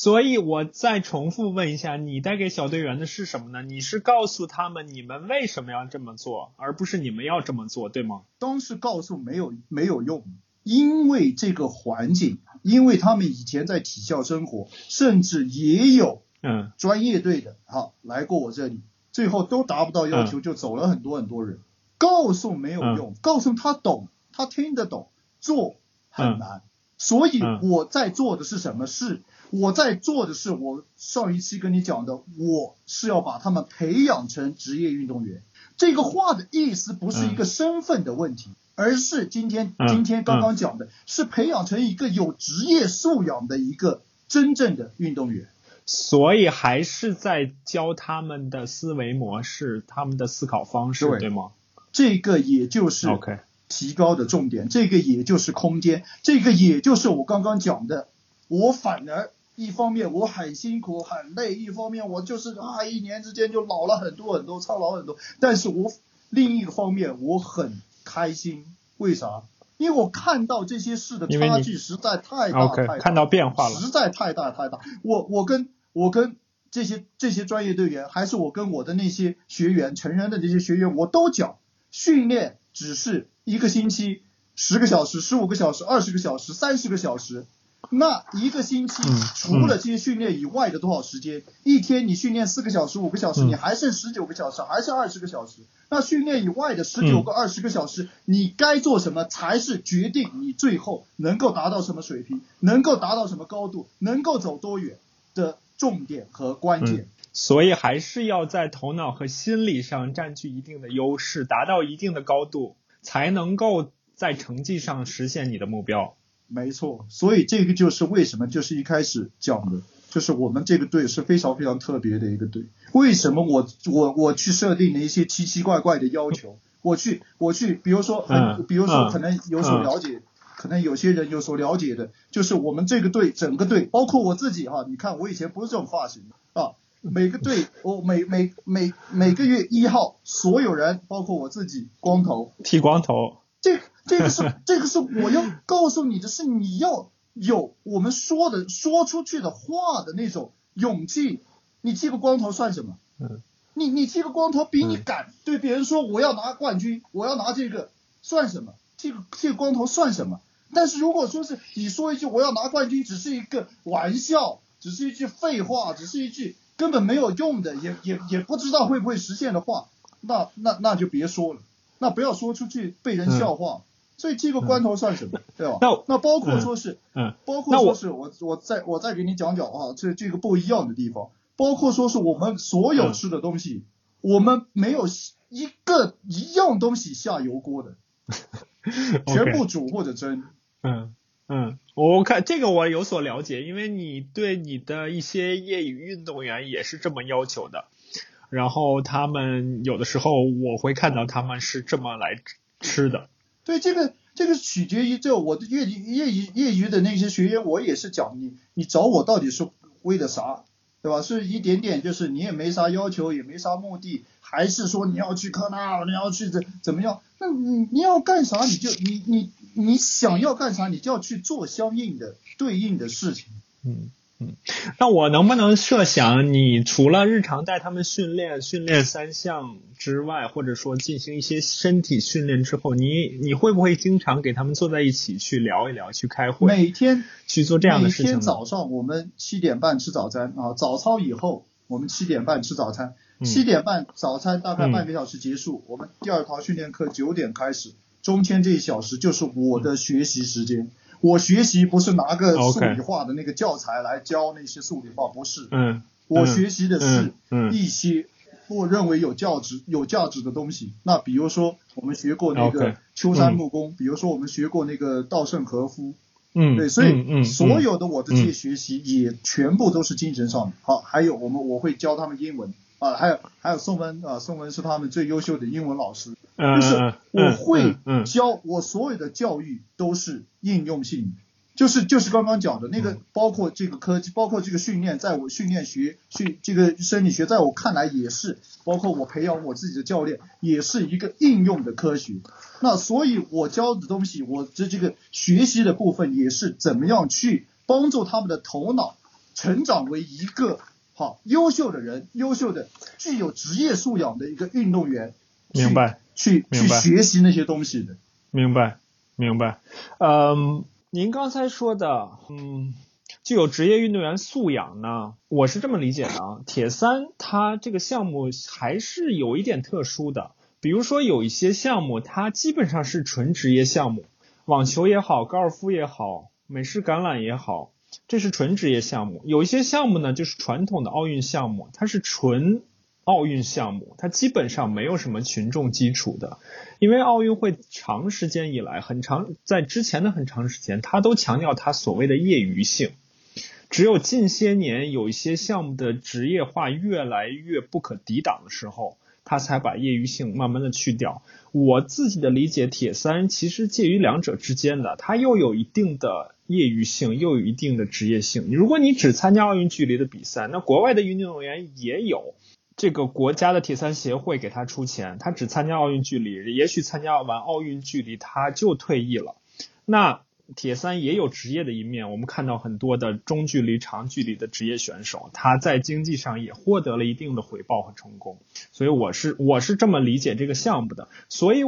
[SPEAKER 1] 所以我再重复问一下，你带给小队员的是什么呢？你是告诉他们你们为什么要这么做，而不是你们要这么做，对吗？
[SPEAKER 2] 当时告诉没有没有用，因为这个环境，因为他们以前在体校生活，甚至也有
[SPEAKER 1] 嗯
[SPEAKER 2] 专业队的哈来过我这里，最后都达不到要求，就走了很多很多人。告诉没有用，告诉他懂，他听得懂，做很难。所以
[SPEAKER 1] 嗯
[SPEAKER 2] 我在做的是什么事？我在做的是我上一期跟你讲的，我是要把他们培养成职业运动员。这个话的意思不是一个身份的问题，而是今天
[SPEAKER 1] 嗯
[SPEAKER 2] 今天刚刚讲的是培养成一个有职业素养的一个真正的运动员。
[SPEAKER 1] 所以还是在教他们的思维模式，他们的思考方式，
[SPEAKER 2] 对
[SPEAKER 1] 对吗
[SPEAKER 2] 这个也就是
[SPEAKER 1] ？OK，
[SPEAKER 2] 提高的重点，这个也就是空间，这个也就是我刚刚讲的，我反而一方面我很辛苦很累，一方面我就是啊一年之间就老了很多很多，操劳很多，但是我另一个方面我很开心，为啥？因为我看到这些事的差距实在太大太大，
[SPEAKER 1] 看到变化了。
[SPEAKER 2] 实在太大太大。我我跟我跟这些这些专业队员，还是我跟我的那些学员，成人的这些学员，我都讲，训练只是一个星期十个小时、十五个小时、二十个小时、三十个小时。那一个星期
[SPEAKER 1] 嗯
[SPEAKER 2] 除了这些训练以外的多少时间？一天你训练四个小时、五个小时，
[SPEAKER 1] 嗯
[SPEAKER 2] 你还剩十九个小时，还剩二十个小时？那训练以外的十九个、二十个小时，你该做什么才是决定你最后能够达到什么水平，能够达到什么高度，能够走多远的重点和关键。
[SPEAKER 1] 所以还是要在头脑和心理上占据一定的优势，达到一定的高度，才能够在成绩上实现你的目标。
[SPEAKER 2] 没错，所以这个就是为什么就是一开始讲的，就是我们这个队是非常非常特别的一个队。为什么我我我去设定了一些奇奇怪怪的要求？我去我去，比如说很，
[SPEAKER 1] 嗯
[SPEAKER 2] 比如说
[SPEAKER 1] 嗯
[SPEAKER 2] 可能有所了解，可能有些人有所了解的，就是我们这个队整个队，包括我自己哈，你看我以前不是这种发型的啊。每个队，我每每每每个月一号，所有人，包括我自己，光头，
[SPEAKER 1] 剃光头，
[SPEAKER 2] 这这个是 这个是我要告诉你的是，你要有我们说的说出去的话的那种勇气。你剃个光头算什么？
[SPEAKER 1] 嗯，
[SPEAKER 2] 你你剃个光头比你
[SPEAKER 1] 嗯
[SPEAKER 2] 敢对别人说我要拿冠军，我要拿这个算什么？剃个剃个光头算什么？但是如果说是你说一句我要拿冠军，只是一个玩笑，只是一句废话，只是一句根本没有用的，也也也不知道会不会实现的话，那那那就别说了，那不要说出去被人笑话。所以这个关头算什么，对吧？
[SPEAKER 1] 那
[SPEAKER 2] 那包括说是，
[SPEAKER 1] 嗯，
[SPEAKER 2] 包括说是我我再我再给你讲讲啊，这这个不一样的地方，包括说是我们所有
[SPEAKER 1] 嗯
[SPEAKER 2] 吃的东西，我们没有一个一样东西下油锅的，全部煮或者蒸。
[SPEAKER 1] 嗯嗯，我看这个我有所了解，因为你对你的一些业余运动员也是这么要求的，然后他们有的时候我会看到他们是这么来吃的。
[SPEAKER 2] 对，这个这个取决于这我的业余业余业余的那些学员，我也是讲你你找我到底是为了啥，对吧？是一点点就是你也没啥要求，也没啥目的，还是说你要去科纳，你要去怎怎么样？那你你要干啥你就你你你想要干啥，你就要去做相应的对应的事情。
[SPEAKER 1] 嗯嗯，那我能不能设想，你除了日常带他们训练训练三项之外，或者说进行一些身体训练之后，你你会不会经常给他们坐在一起去聊一聊，去开会，
[SPEAKER 2] 每天
[SPEAKER 1] 去做这样的事情呢？
[SPEAKER 2] 每天早上我们七点半吃早餐啊，早操以后我们七点半吃早餐，
[SPEAKER 1] 嗯
[SPEAKER 2] 七点半早餐大概半个小时结束，我们第二堂训练课九点开始，中间这一小时就是我的学习时间。我学习不是拿个数理化的那个教材来教那些数理化，不是。
[SPEAKER 1] 嗯
[SPEAKER 2] 我学习的是一些我认为有价值、有价值的东西。那比如说我们学过那个秋山木工，比如说我们学过那个稻盛和夫，
[SPEAKER 1] 嗯，
[SPEAKER 2] 对，所以
[SPEAKER 1] 嗯嗯
[SPEAKER 2] 所有的我的这些学习也全部都是精神上的。好，还有我们我会教他们英文。啊，还有还有宋文啊，宋文是他们最优秀的英文老师，
[SPEAKER 1] 嗯
[SPEAKER 2] 就是
[SPEAKER 1] 嗯
[SPEAKER 2] 我会教我所有的教育都是应用性的。就是就是刚刚讲的那个，
[SPEAKER 1] 嗯
[SPEAKER 2] 包括这个科技，包括这个训练，在我训练学训这个生理学，在我看来也是，包括我培养我自己的教练，也是一个应用的科学。那所以，我教的东西，我的这个学习的部分，也是怎么样去帮助他们的头脑成长为一个好优秀的人，优秀的具有职业素养的一个运动员。
[SPEAKER 1] 明白，
[SPEAKER 2] 去去学习那些东西的。
[SPEAKER 1] 明白，明白。嗯，您刚才说的，嗯，具有职业运动员素养呢，我是这么理解的啊。铁三它这个项目还是有一点特殊的，比如说有一些项目它基本上是纯职业项目，网球也好，高尔夫也好，美式橄榄也好，这是纯职业项目。有一些项目呢，就是传统的奥运项目，它是纯奥运项目，它基本上没有什么群众基础的。因为奥运会长时间以来，很长在之前的很长时间，它都强调它所谓的业余性，只有近些年有一些项目的职业化越来越不可抵挡的时候，他才把业余性慢慢的去掉。我自己的理解，铁三其实介于两者之间的，它又有一定的业余性，又有一定的职业性。如果你只参加奥运距离的比赛，那国外的运动员也有。这个国家的铁三协会给他出钱，他只参加奥运距离，也许参加完奥运距离他就退役了。那铁三也有职业的一面，我们看到很多的中距离、长距离的职业选手，他在经济上也获得了一定的回报和成功。所以我是我是这么理解这个项目的。所以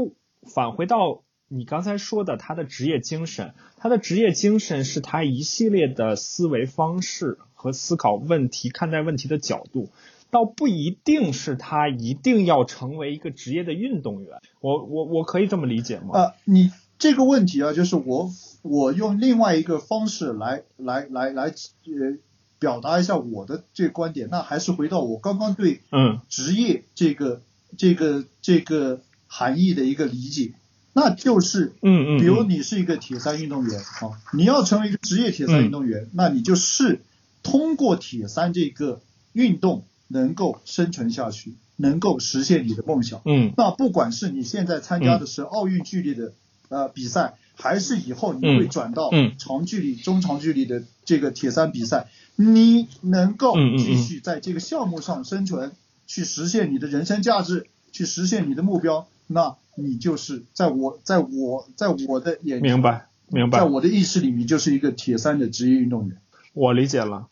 [SPEAKER 1] 返回到你刚才说的，他的职业精神，他的职业精神是他一系列的思维方式和思考问题、看待问题的角度。倒不一定是他一定要成为一个职业的运动员，我我我可以这么理解吗？
[SPEAKER 2] 呃，你这个问题啊，就是我我用另外一个方式来来来来呃表达一下我的这个观点，那还是回到我刚刚对
[SPEAKER 1] 嗯。
[SPEAKER 2] 职业这个这个这个含义的一个理解，那就是
[SPEAKER 1] 嗯嗯，
[SPEAKER 2] 比如你是一个铁三运动员啊，你要成为一个职业铁三运动员，那你就是通过铁三这个运动。能够生存下去，能够实现你的梦想。
[SPEAKER 1] 嗯，
[SPEAKER 2] 那不管是你现在参加的是奥运距离的呃比赛，还是以后你会转到长距离、中长距离的这个铁三比赛，你能够继续在这个项目上生存，去实现你的人生价值，去实现你的目标，那你就是在我在我在我的眼
[SPEAKER 1] 明白明白，
[SPEAKER 2] 在我的意识里，你就是一个铁三的职业运动员。
[SPEAKER 1] 我理解了，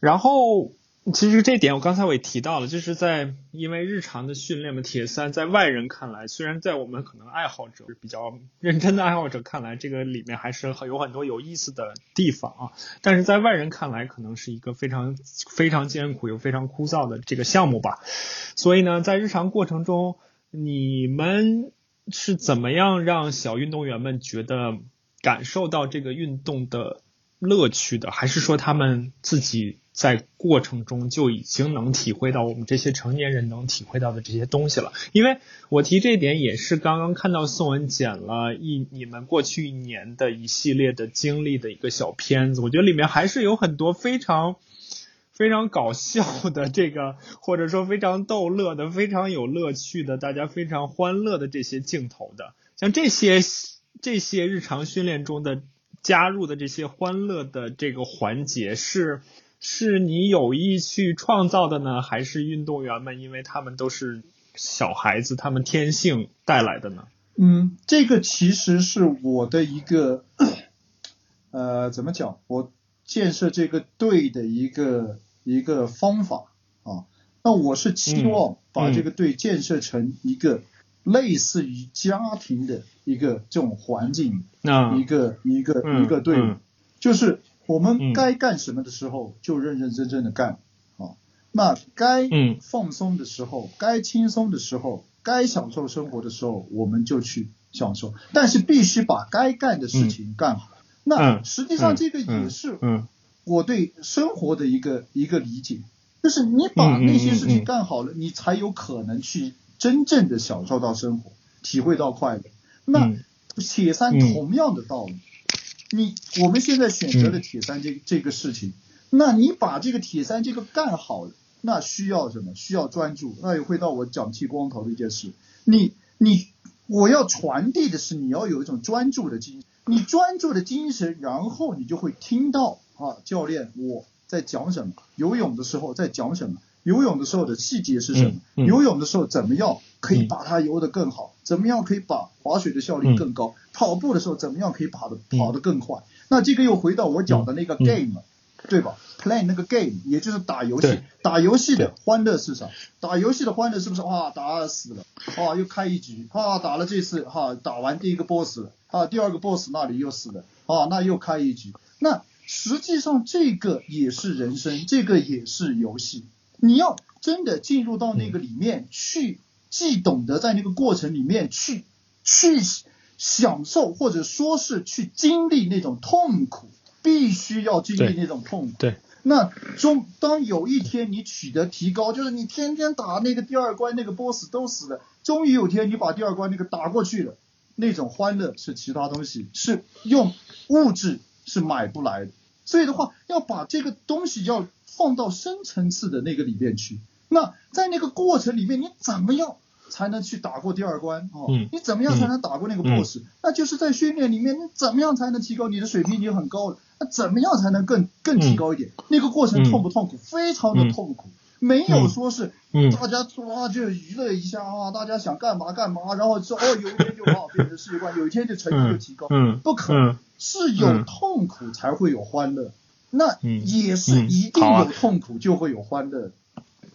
[SPEAKER 1] 然后。其实这点我刚才我也提到了，就是在因为日常的训练嘛，铁三在外人看来，虽然在我们可能爱好者比较认真的爱好者看来，这个里面还是很有很多有意思的地方啊，但是在外人看来，可能是一个非常非常艰苦又非常枯燥的这个项目吧。所以呢，在日常过程中，你们是怎么样让小运动员们觉得感受到这个运动的乐趣的？还是说他们自己？在过程中就已经能体会到我们这些成年人能体会到的这些东西了。因为我提这一点也是刚刚看到宋文剪了一你们过去一年的一系列的经历的一个小片子，我觉得里面还是有很多非常非常搞笑的这个，或者说非常逗乐的、非常有乐趣的、大家非常欢乐的这些镜头的。像这些这些日常训练中的加入的这些欢乐的这个环节是。是你有意去创造的呢，还是运动员们因为他们都是小孩子，他们天性带来的呢？
[SPEAKER 2] 嗯，这个其实是我的一个，呃，怎么讲？我建设这个队的一个一个方法啊。那我是期望把这个队建设成一个类似于家庭的一个这种环境，一个一个一个队伍，就是。我们该干什么的时候就认认真真的干，啊，那该放松的时候，该轻松的时候，该享受生活的时候，我们就去享受，但是必须把该干的事情干好。那实际上这个也是我对生活的一个一个理解，就是你把那些事情干好了，你才有可能去真正的享受到生活，体会到快乐。那铁三同样的道理。你我们现在选择了铁三这这个事情，那你把这个铁三这个干好了，那需要什么？需要专注。那也回到我讲剃光头的一件事。你你我要传递的是你要有一种专注的精神，你专注的精神，然后你就会听到啊，教练我在讲什么，游泳的时候在讲什么。游泳的时候的细节是什么？游泳的时候怎么样可以把它游得更好？怎么样可以把划水的效率更高？跑步的时候怎么样可以跑得跑得更快？那这个又回到我讲的那个 game，对吧？play 那个 game，也就是打游戏。打游戏的欢乐是啥？打游戏的欢乐是不是哇打死了，啊又开一局，啊打了这次哈打完第一个 boss 了，啊第二个 boss 那里又死了，啊那又开一局。那实际上这个也是人生，这个也是游戏。你要真的进入到那个里面去，既懂得在那个过程里面去去享受，或者说是去经历那种痛苦，必须要经历那种痛苦。
[SPEAKER 1] 对。
[SPEAKER 2] 那终当有一天你取得提高，就是你天天打那个第二关那个 boss 都死了，终于有天你把第二关那个打过去了，那种欢乐是其他东西是用物质是买不来的。所以的话，要把这个东西要放到深层次的那个里面去。那在那个过程里面，你怎么样才能去打过第二关？哦，
[SPEAKER 1] 嗯
[SPEAKER 2] 你怎么样才能打过那个
[SPEAKER 1] 嗯
[SPEAKER 2] boss？、那就是在训练里面，你怎么样才能提高你的水平已经很高了？那怎么样才能更更提高一点？那个过程痛不痛苦？非常的痛苦，没有说是
[SPEAKER 1] 嗯
[SPEAKER 2] 大家哇就娱乐一下啊，大家想干嘛干嘛，然后说哦有一天就好 变成世界冠军，有一天就成绩就提高，
[SPEAKER 1] 嗯
[SPEAKER 2] 不可能。
[SPEAKER 1] 嗯
[SPEAKER 2] 是有
[SPEAKER 1] 嗯
[SPEAKER 2] 痛苦才会有欢乐，那
[SPEAKER 1] 嗯
[SPEAKER 2] 也是
[SPEAKER 1] 嗯
[SPEAKER 2] 一定有痛苦就会有欢乐。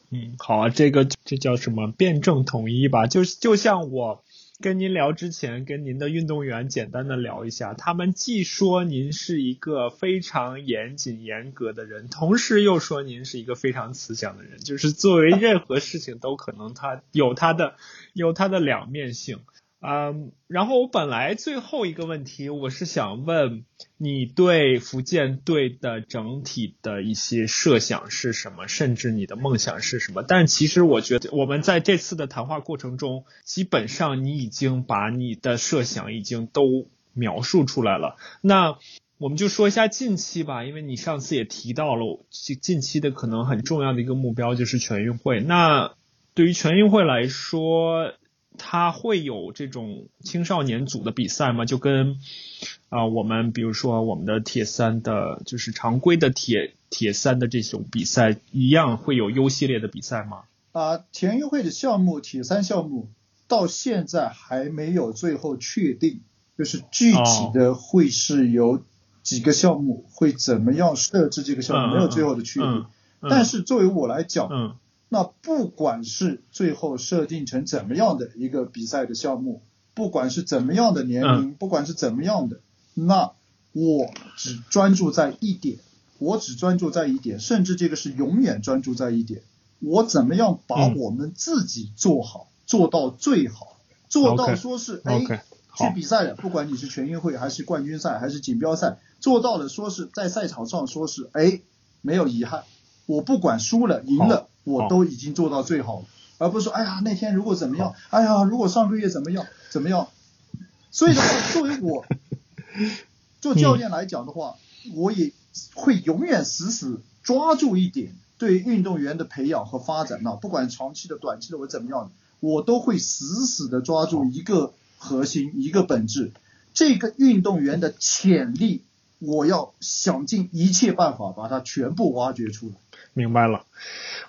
[SPEAKER 1] 嗯，好啊，这个这叫什么辩证统一吧？就就像我跟您聊之前，跟您的运动员简单的聊一下，他们既说您是一个非常严谨严格的人，同时又说您是一个非常慈祥的人，就是作为任何事情都可能他有他的有他的两面性。嗯，然后我本来最后一个问题，我是想问你对福建队的整体的一些设想是什么，甚至你的梦想是什么？但其实我觉得我们在这次的谈话过程中，基本上你已经把你的设想已经都描述出来了。那我们就说一下近期吧，因为你上次也提到了近近期的可能很重要的一个目标就是全运会。那对于全运会来说，它会有这种青少年组的比赛吗？就跟啊、呃我们比如说我们的铁三的，就是常规的铁铁三的这种比赛一样，会有 U 系列的比赛吗？
[SPEAKER 2] 啊，田运会的项目铁三项目到现在还没有最后确定，就是具体的会是由几个项目会怎么样设置这个项目，没有最后的确定。
[SPEAKER 1] 嗯嗯
[SPEAKER 2] 但是作为我来讲，
[SPEAKER 1] 嗯
[SPEAKER 2] 那不管是最后设定成怎么样的一个比赛的项目，不管是怎么样的年龄，不管是怎么样的，那我只专注在一点，我只专注在一点，甚至这个是永远专注在一点，我怎么样把
[SPEAKER 1] 嗯。
[SPEAKER 2] 我们自己做好，做到最好，做到说是哎去比赛了，不管你是全运会还是冠军赛还是锦标赛，做到了说是在赛场上说是哎没有遗憾，我不管输了赢了，我都已经做到最好了，而不是说哎呀那天如果怎么样，哎呀如果上个月怎么样怎么样，所以的话，作为我 做教练来讲的话，我也会永远死死抓住一点对运动员的培养和发展呢，不管长期的、短期的我怎么样的，我都会死死的抓住一个核心、一个本质，这个运动员的潜力，我要想尽一切办法把它全部挖掘出来。
[SPEAKER 1] 明白了。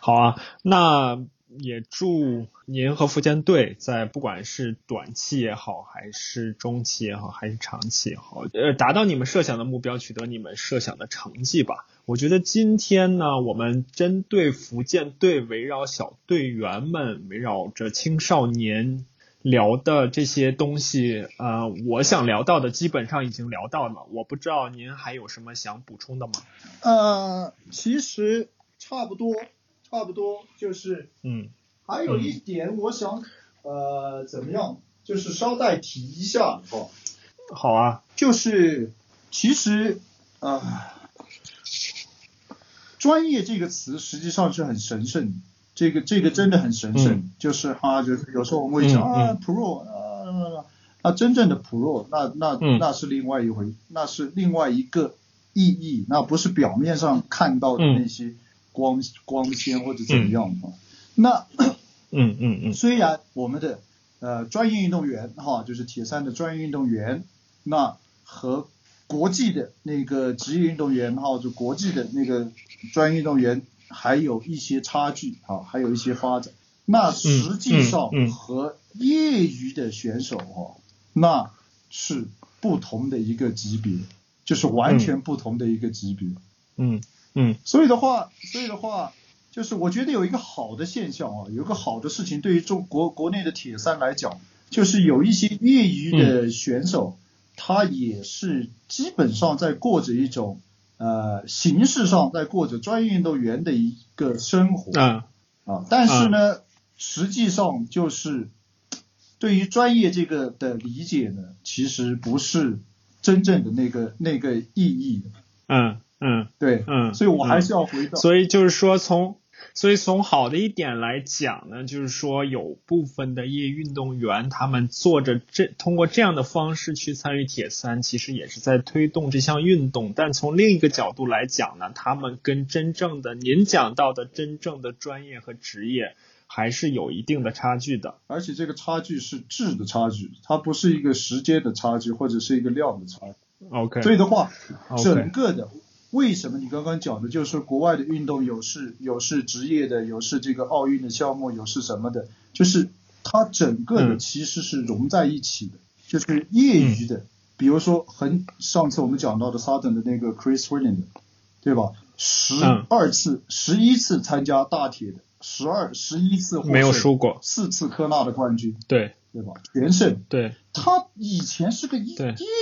[SPEAKER 1] 好啊，那也祝您和福建队在不管是短期也好，还是中期也好，还是长期也好，呃，达到你们设想的目标，取得你们设想的成绩吧。我觉得今天呢，我们针对福建队围绕小队员们，围绕着青少年聊的这些东西，呃，我想聊到的基本上已经聊到了。我不知道您还有什么想补充的吗？
[SPEAKER 2] 呃，其实差不多，差不多就是。
[SPEAKER 1] 嗯
[SPEAKER 2] 还有一点，我想，呃，怎么样？就是稍带提一下哦，
[SPEAKER 1] 好啊，
[SPEAKER 2] 就是其实啊、专业这个词实际上是很神圣，这个这个真的很神圣。
[SPEAKER 1] 嗯
[SPEAKER 2] 就是啊，就是有时候我们会讲、
[SPEAKER 1] 嗯
[SPEAKER 2] 啊，pro 啊，那真正的 pro，那那、
[SPEAKER 1] 嗯
[SPEAKER 2] 那是另外一回，那是另外一个意义，那不是表面上看到的那些光、光纤或者怎么样的。那
[SPEAKER 1] 嗯嗯嗯
[SPEAKER 2] 虽然我们的呃专业运动员哈，就是铁三的专业运动员，那和国际的那个职业运动员哈，就国际的那个专业运动员还有一些差距啊，还有一些发展。那实际上和业余的选手哈，那是不同的一个级别，就是完全不同的一个级别。
[SPEAKER 1] 嗯嗯。
[SPEAKER 2] 所以的话，所以的话，就是我觉得有一个好的现象啊，有一个好的事情，对于中国国内的铁三来讲，就是有一些业余的选手，他也是基本上在过着一种呃形式上在过着专业运动员的一个生活。
[SPEAKER 1] 啊。
[SPEAKER 2] 啊，但是呢，实际上就是对于专业这个的理解呢，其实不是真正的那个那个意义的，
[SPEAKER 1] 嗯嗯
[SPEAKER 2] 对，
[SPEAKER 1] 嗯，
[SPEAKER 2] 所以我还是要回到。
[SPEAKER 1] 所以就是说从所以从好的一点来讲呢，就是说有部分的业余运动员，他们做着这通过这样的方式去参与铁三，其实也是在推动这项运动。但从另一个角度来讲呢，他们跟真正的您讲到的真正的专业和职业还是有一定的差距的。
[SPEAKER 2] 而且这个差距是质的差距，它不是一个时间的差距或者是一个量的差距。
[SPEAKER 1] OK，
[SPEAKER 2] 所以的话整个的为什么你刚刚讲的，就是国外的运动有是有是职业的，有是这个奥运的项目，有是什么的，就是它整个的
[SPEAKER 1] 嗯。
[SPEAKER 2] 其实是融在一起的，就是业余的，比如说很上次我们讲到的 Sutton 的那个 Chris Williams，对吧？十
[SPEAKER 1] 嗯
[SPEAKER 2] 二次、十一次参加大铁的，十二、十一次
[SPEAKER 1] 没有输过。
[SPEAKER 2] 四次科纳的冠军，
[SPEAKER 1] 对。
[SPEAKER 2] 对吧？全胜。
[SPEAKER 1] 对。
[SPEAKER 2] 他以前是个业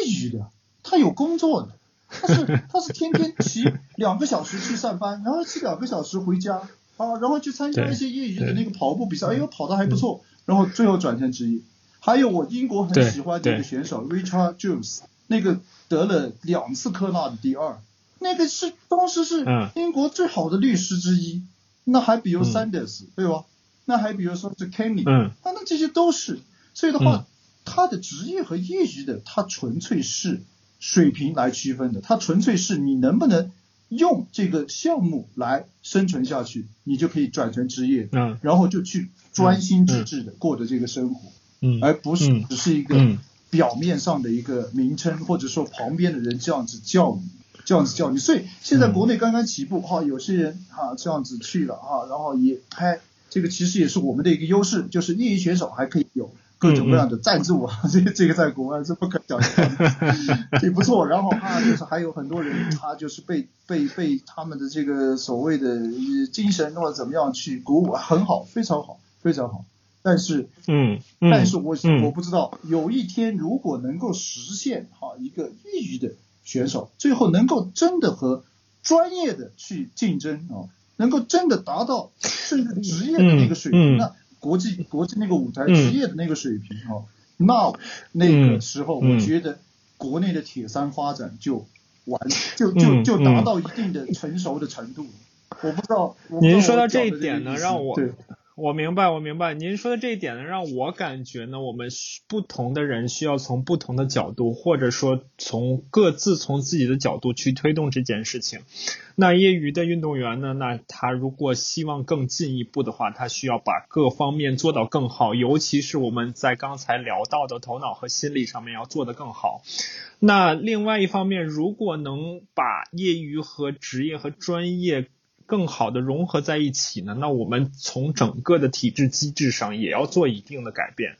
[SPEAKER 2] 余的，他有工作的，他是他是天天骑两个小时去上班，然后骑两个小时回家，啊，然后去参加一些业余的那个跑步比赛，哎呦跑的还不错，然后最后转成职业。还有我英国很喜欢这个选手 Richard Jones，那个得了两次科纳的第二，那个是当时是
[SPEAKER 1] 嗯。
[SPEAKER 2] 英国最好的律师之一，那还比如
[SPEAKER 1] 嗯。
[SPEAKER 2] Sanders、对吧？那还比如说是 Kenny，
[SPEAKER 1] 嗯。
[SPEAKER 2] 啊，那这些都是，所以的话，
[SPEAKER 1] 嗯。
[SPEAKER 2] 他的职业和业余的，他纯粹是水平来区分的，它纯粹是你能不能用这个项目来生存下去，你就可以转成职业，
[SPEAKER 1] 嗯。
[SPEAKER 2] 然后就去专心致志的过着这个生活，
[SPEAKER 1] 嗯。
[SPEAKER 2] 而不是
[SPEAKER 1] 嗯。
[SPEAKER 2] 只是一个
[SPEAKER 1] 嗯。
[SPEAKER 2] 表面上的一个名称，或者说旁边的人这样子叫你。这样子叫你，所以现在
[SPEAKER 1] 嗯
[SPEAKER 2] 国内刚刚起步哈、有些人哈、这样子去了哈、然后也还这个其实也是我们的一个优势，就是业余选手还可以有各种各样的赞助啊，这个这个在国外是不可想象的，也不错。然后啊，就是还有很多人他就是被被被他们的这个所谓的呃精神或者怎么样去鼓舞，很好，非常好，非常好。但是
[SPEAKER 1] 嗯嗯，
[SPEAKER 2] 但是我
[SPEAKER 1] 嗯
[SPEAKER 2] 我不知道，有一天如果能够实现哈一个业余的选手，最后能够真的和专业的去竞争啊，能够真的达到甚至职业的那个水平，那国际国际那个舞台
[SPEAKER 1] 嗯。
[SPEAKER 2] 职业的那个水平哦，那那个时候
[SPEAKER 1] 嗯。
[SPEAKER 2] 我觉得国内的铁三发展就完就就
[SPEAKER 1] 嗯
[SPEAKER 2] 就达
[SPEAKER 1] 嗯。
[SPEAKER 2] 到一定的成熟的程度。我不知道，
[SPEAKER 1] 您说到这一点呢
[SPEAKER 2] 个意思
[SPEAKER 1] 让我
[SPEAKER 2] 对
[SPEAKER 1] 我明白，我明白。您说的这一点呢，让我感觉呢，我们不同的人需要从不同的角度，或者说从各自从自己的角度去推动这件事情。那业余的运动员呢，那他如果希望更进一步的话，他需要把各方面做到更好，尤其是我们在刚才聊到的头脑和心理上面要做得更好。那另外一方面，如果能把业余和职业和专业更好的融合在一起呢，那我们从整个的体制机制上也要做一定的改变。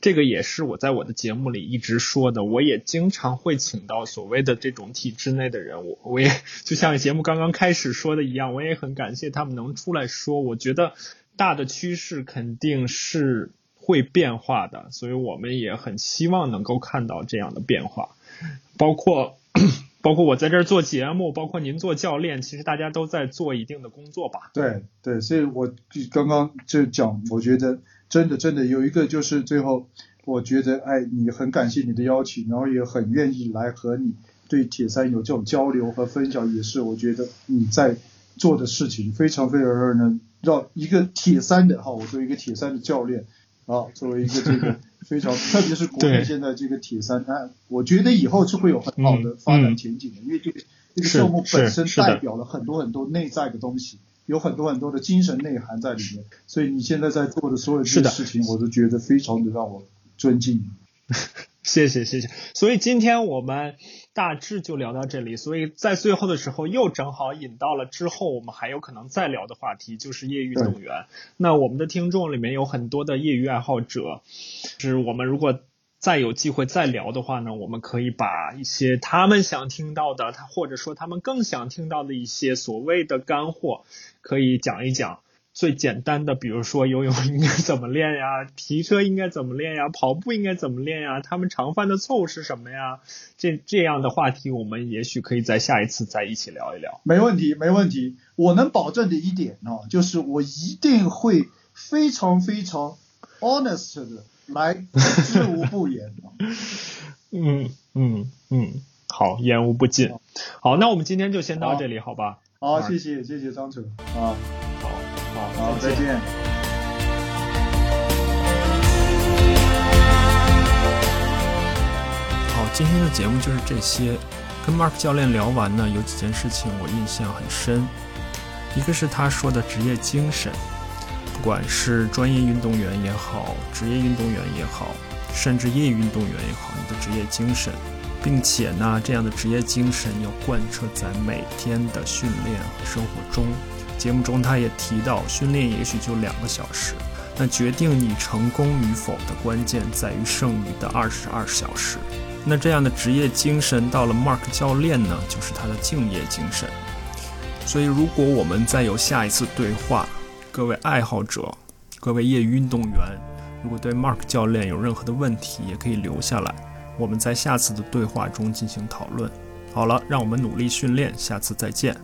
[SPEAKER 1] 这个也是我在我的节目里一直说的，我也经常会请到所谓的这种体制内的人物，我也就像节目刚刚开始说的一样，我也很感谢他们能出来说。我觉得大的趋势肯定是会变化的，所以我们也很希望能够看到这样的变化，包括。包括我在这儿做节目，包括您做教练，其实大家都在做一定的工作吧。
[SPEAKER 2] 对对，所以我刚刚就讲，我觉得真的真的有一个就是最后，我觉得哎，你很感谢你的邀请，然后也很愿意来和你对铁三有这种交流和分享，也是我觉得你在做的事情非常非常让人让一个铁三的哈，我作为一个铁三的教练啊，作为一个这个非常，特别是国内现在这个铁三，哎，我觉得以后是会有很好的发展前景的，因为这个这个项目本身代表了很多很多内在的东西。有很多很多的精神内涵在里面，所以你现在在做的所有这些事情，我都觉得非常的让我尊敬。
[SPEAKER 1] 谢谢谢谢。所以今天我们大致就聊到这里。所以在最后的时候，又正好引到了之后我们还有可能再聊的话题，就是业余运动员。那我们的听众里面有很多的业余爱好者，是我们如果再有机会再聊的话呢，我们可以把一些他们想听到的，他或者说他们更想听到的一些所谓的干货，可以讲一讲。最简单的，比如说游泳应该怎么练呀，骑车应该怎么练呀，跑步应该怎么练呀，他们常犯的错误是什么呀？这这样的话题，我们也许可以在下一次再一起聊一聊。
[SPEAKER 2] 没问题，没问题。我能保证的一点呢、就是我一定会非常非常 honest 的来知无不言啊。
[SPEAKER 1] 嗯嗯嗯，好，言无不尽。好，那我们今天就先到这里，好吧？
[SPEAKER 2] 好，谢谢谢谢张成啊。
[SPEAKER 1] 好。
[SPEAKER 2] 好，再见。
[SPEAKER 3] 好今天的节目就是这些。跟 Mark 教练聊完呢，有几件事情我印象很深。一个是他说的职业精神，不管是专业运动员也好，职业运动员也好，甚至业余运动员也好，你的职业精神，并且呢，这样的职业精神要贯彻在每天的训练和生活中。节目中他也提到，训练也许就两个小时，那决定你成功与否的关键在于剩余的二十二小时。那这样的职业精神到了 Mark 教练呢，就是他的敬业精神。所以，如果我们再有下一次对话，各位爱好者、各位业余运动员，如果对 Mark 教练有任何的问题，也可以留下来，我们在下次的对话中进行讨论。好了，让我们努力训练，下次再见。